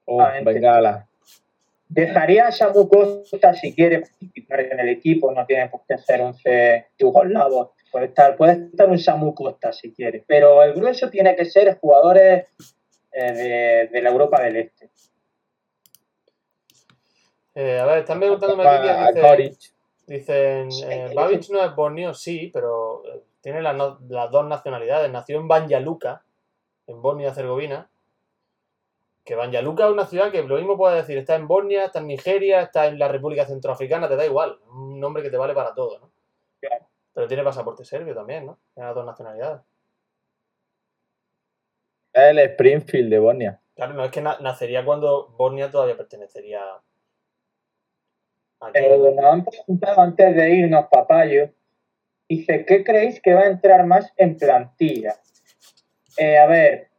Oh, Exactamente. bengala. Dejaría a Samu Costa si quiere participar en el equipo, no tiene por qué ser 11 yugoslavos. Puede estar, puede estar un Samu Costa si quiere, pero el grueso tiene que ser jugadores eh, de, de la Europa del Este. Eh, a ver, están preguntándome A que Koric. dicen, eh, no es bosnio, sí, pero eh, tiene las, no- las dos nacionalidades. Nació en Banja Luka, en Bosnia-Herzegovina, que Banja Luka es una ciudad que lo mismo puedes decir, está en Bosnia, está en Nigeria, está en la República Centroafricana, te da igual, un nombre que te vale para todo, ¿no? Claro. Pero tiene pasaporte serbio también, ¿no? Tiene las dos nacionalidades. Es el Springfield de Bosnia. Claro, no es que na- nacería cuando Bosnia todavía pertenecería a... Pero nos han preguntado antes de irnos, papayo, dice, ¿qué creéis que va a entrar más en plantilla? Eh, a ver,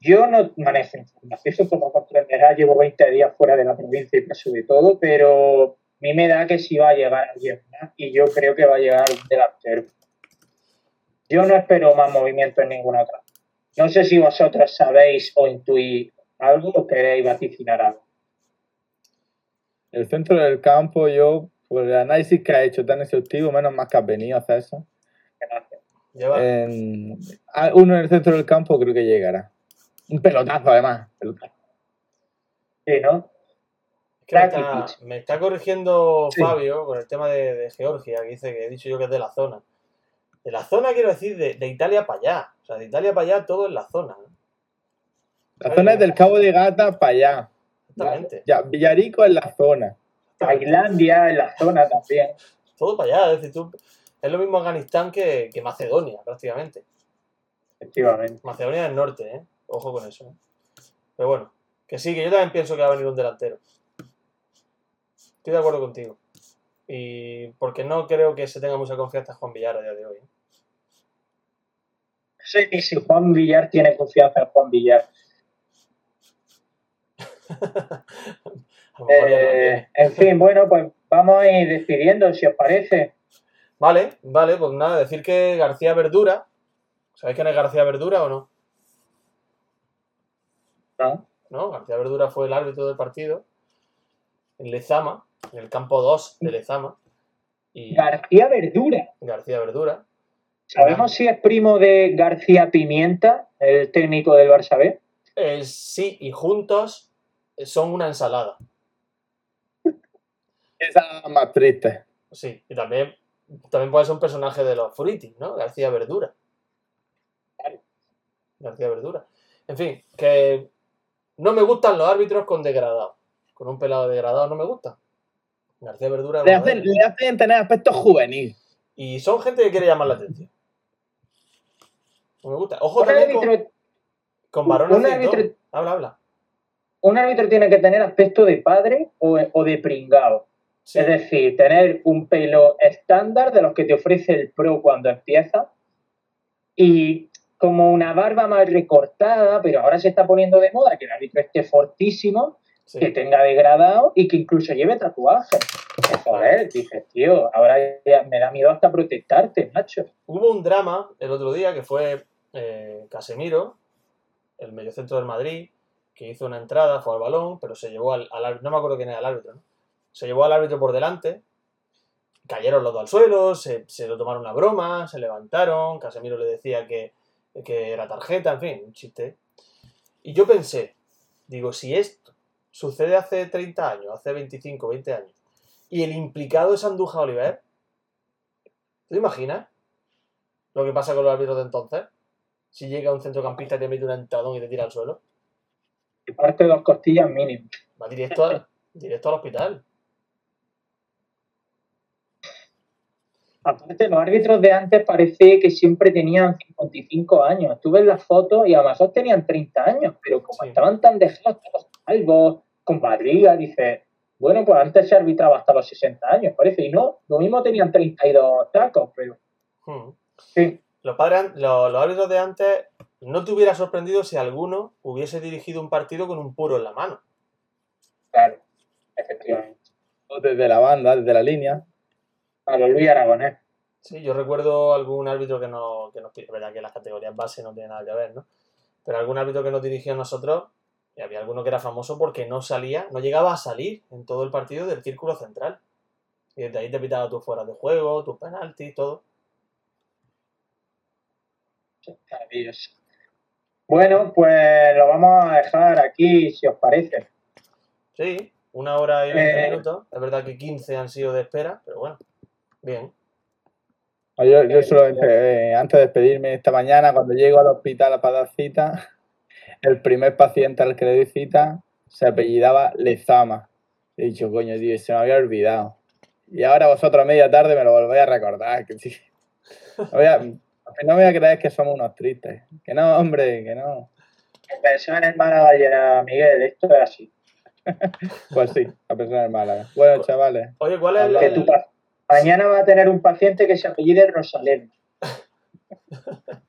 yo no manejo información, eso como comprenderás, llevo 20 días fuera de la provincia y paso de todo, pero a mí me da que sí va a llegar alguien más y yo creo que va a llegar un delantero. Yo no espero más movimiento en ninguna otra. No sé si vosotros sabéis o intuís algo o queréis vaticinar algo. El centro del campo, yo, por el análisis que ha hecho tan exhaustivo, menos más que has venido a hacer eso. Gracias. En- uno en el centro del campo creo que llegará. Un pelotazo, además. pelotazo. Sí, ¿no? Es me, está, Rakitic. me está corrigiendo Sí. Fabio con el tema de, de Georgia, que dice que he dicho yo que es de la zona. De la zona quiero decir de, de Italia para allá. O sea, de Italia para allá todo es la zona. ¿no? La zona es del Cabo de Gata para allá. Exactamente. Ya, Villarico es la zona. Tailandia, en la zona también. Todo para allá. Es decir, tú, es lo mismo Afganistán que, que Macedonia, prácticamente. Efectivamente. Macedonia del Norte, ¿eh? Ojo con eso. ¿eh? Pero bueno, que sí, que yo también pienso que va a venir un delantero. Estoy de acuerdo contigo. Y porque no creo que se tenga mucha confianza en Juan Villar a día de hoy. ¿eh? No sé ni si Juan Villar tiene confianza en Juan Villar. Eh, tiene. en fin, bueno, pues vamos a ir despidiendo, si os parece. Vale, vale, pues nada, decir que García Verdura. ¿Sabéis quién es García Verdura o no? ¿no? ¿No? García Verdura fue el árbitro del partido en Lezama, en el campo 2 de Lezama. Y García Verdura. García Verdura. ¿Sabemos si es primo de García Pimienta, el técnico del Barça B? Eh, sí, y juntos son una ensalada. Esa es más triste. Sí, y también, también puede ser un personaje de los Fruitis, ¿no? García Verdura. García Verdura. En fin, que no me gustan los árbitros con degradado. Con un pelado degradado no me gusta. García Verdura. Le hacen, le hacen tener aspecto juvenil. Y son gente que quiere llamar la atención. Me gusta. Ojo Un también con, árbitro, con Barón un árbitro- Habla, habla. un árbitro tiene que tener aspecto de padre o, o de pringao. Sí, Es decir, tener un pelo estándar de los que te ofrece el pro cuando empieza y como una barba más recortada, pero ahora se está poniendo de moda que el árbitro esté fortísimo, sí. que tenga degradado y que incluso lleve tatuajes. Joder, dices, tío, ahora ya me da miedo hasta protestarte, macho. Hubo un drama el otro día que fue eh, Casemiro, el mediocentro del Madrid, que hizo una entrada, fue al balón, pero se llevó al, al árbitro, no me acuerdo quién era el árbitro, ¿no? Se llevó al árbitro por delante, cayeron los dos al suelo, se, se lo tomaron una broma, se levantaron, Casemiro le decía que, que era tarjeta, en fin, un chiste. Y yo pensé, digo, si esto sucede hace 30 años, hace 25, 20 años, y el implicado es Andújar Oliver, ¿te imaginas? lo que pasa con los árbitros de entonces. Si llega un centrocampista y te mete un entradón y te tira al suelo, Y parte dos costillas mínimo. va directo, al- directo al hospital. Aparte, los árbitros de antes parece que siempre tenían 55 años. Tú ves las fotos y a lo mejor tenían 30 años, pero como Sí. estaban tan dejados, todos calvos, con barriga, dices, bueno, pues antes se arbitraba hasta los 60 años, parece. Y no, lo mismo tenían 32 tacos, pero Hmm. sí, Los, padres, an- los, los árbitros de antes no te hubiera sorprendido si alguno hubiese dirigido un partido con un puro en la mano. claro, efectivamente. O Desde la banda, desde la línea. A los Luis Aragonés. Sí, yo recuerdo algún árbitro que, no, que nos pide, verdad que las categorías base no tienen nada que ver, ¿no? Pero algún árbitro que nos dirigió a nosotros, y había alguno que era famoso porque no salía, no llegaba a salir en todo el partido del círculo central. Y desde ahí te pitaba tus fueras de juego, tus penaltis, todo. Maravilloso. Bueno, pues lo vamos a dejar aquí, si os parece. Sí, una hora y veinte Eh. minutos. Es verdad que 15 han sido de espera, pero bueno, bien. Yo, yo solamente, eh, antes de despedirme esta mañana, cuando llego al hospital para dar cita, el primer paciente al que le di cita se apellidaba Lezama. He dicho, coño, tío, se me había olvidado. Y ahora vosotros a media tarde me lo volvéis a recordar. Que sí. No, voy a, no me voy a creer que somos unos tristes. Que no, hombre, que no. Pensar en Málaga, Miguel, esto es así. pues sí, a pensar en Málaga. Bueno, chavales. Oye, ¿cuál es el, que Mañana va a tener un paciente que se apellide Rosalén.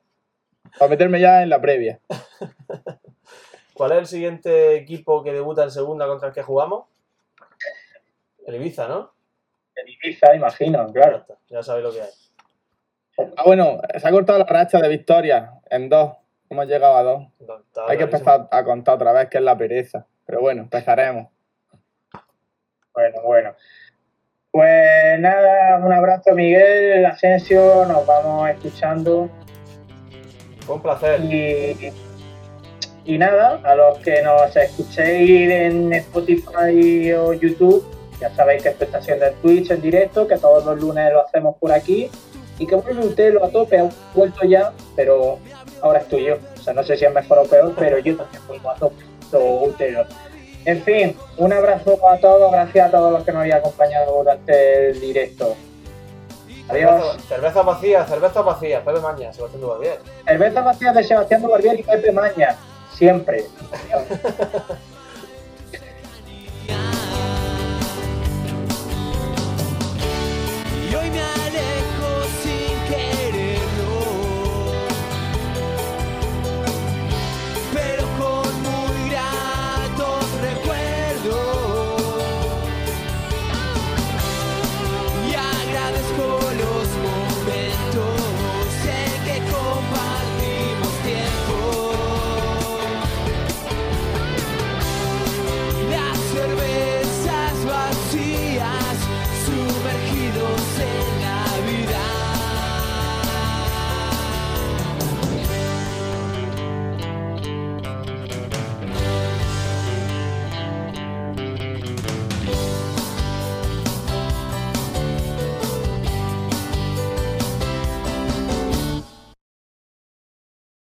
Para meterme ya en la previa. ¿Cuál es el siguiente equipo que debuta en segunda contra el que jugamos? El Ibiza, ¿no? El Ibiza, imagino, claro. Ya, sabéis lo que hay. Ah, bueno, se ha cortado la racha de victoria en dos. Hemos llegado a dos. hay que empezar a contar otra vez que es la pereza. Pero bueno, empezaremos. Bueno, bueno. Pues nada, un abrazo Miguel, Asensio, nos vamos escuchando. Un placer. Y, y nada, a los que nos escuchéis en Spotify o YouTube, ya sabéis que esto está haciendo en Twitch en directo, que todos los lunes lo hacemos por aquí. Y que vuelve usted lo a tope, ha vuelto ya, pero ahora estoy yo. O sea, no sé si es mejor o peor, pero yo también vuelvo a tope. En fin, un abrazo a todos, gracias a todos los que nos habían acompañado durante el directo. Adiós. Cerveza vacía, cerveza vacía, Pepe Maña, Sebastián Dubarbier. Cerveza vacía de Sebastián Dubarbier y Pepe Maña, siempre.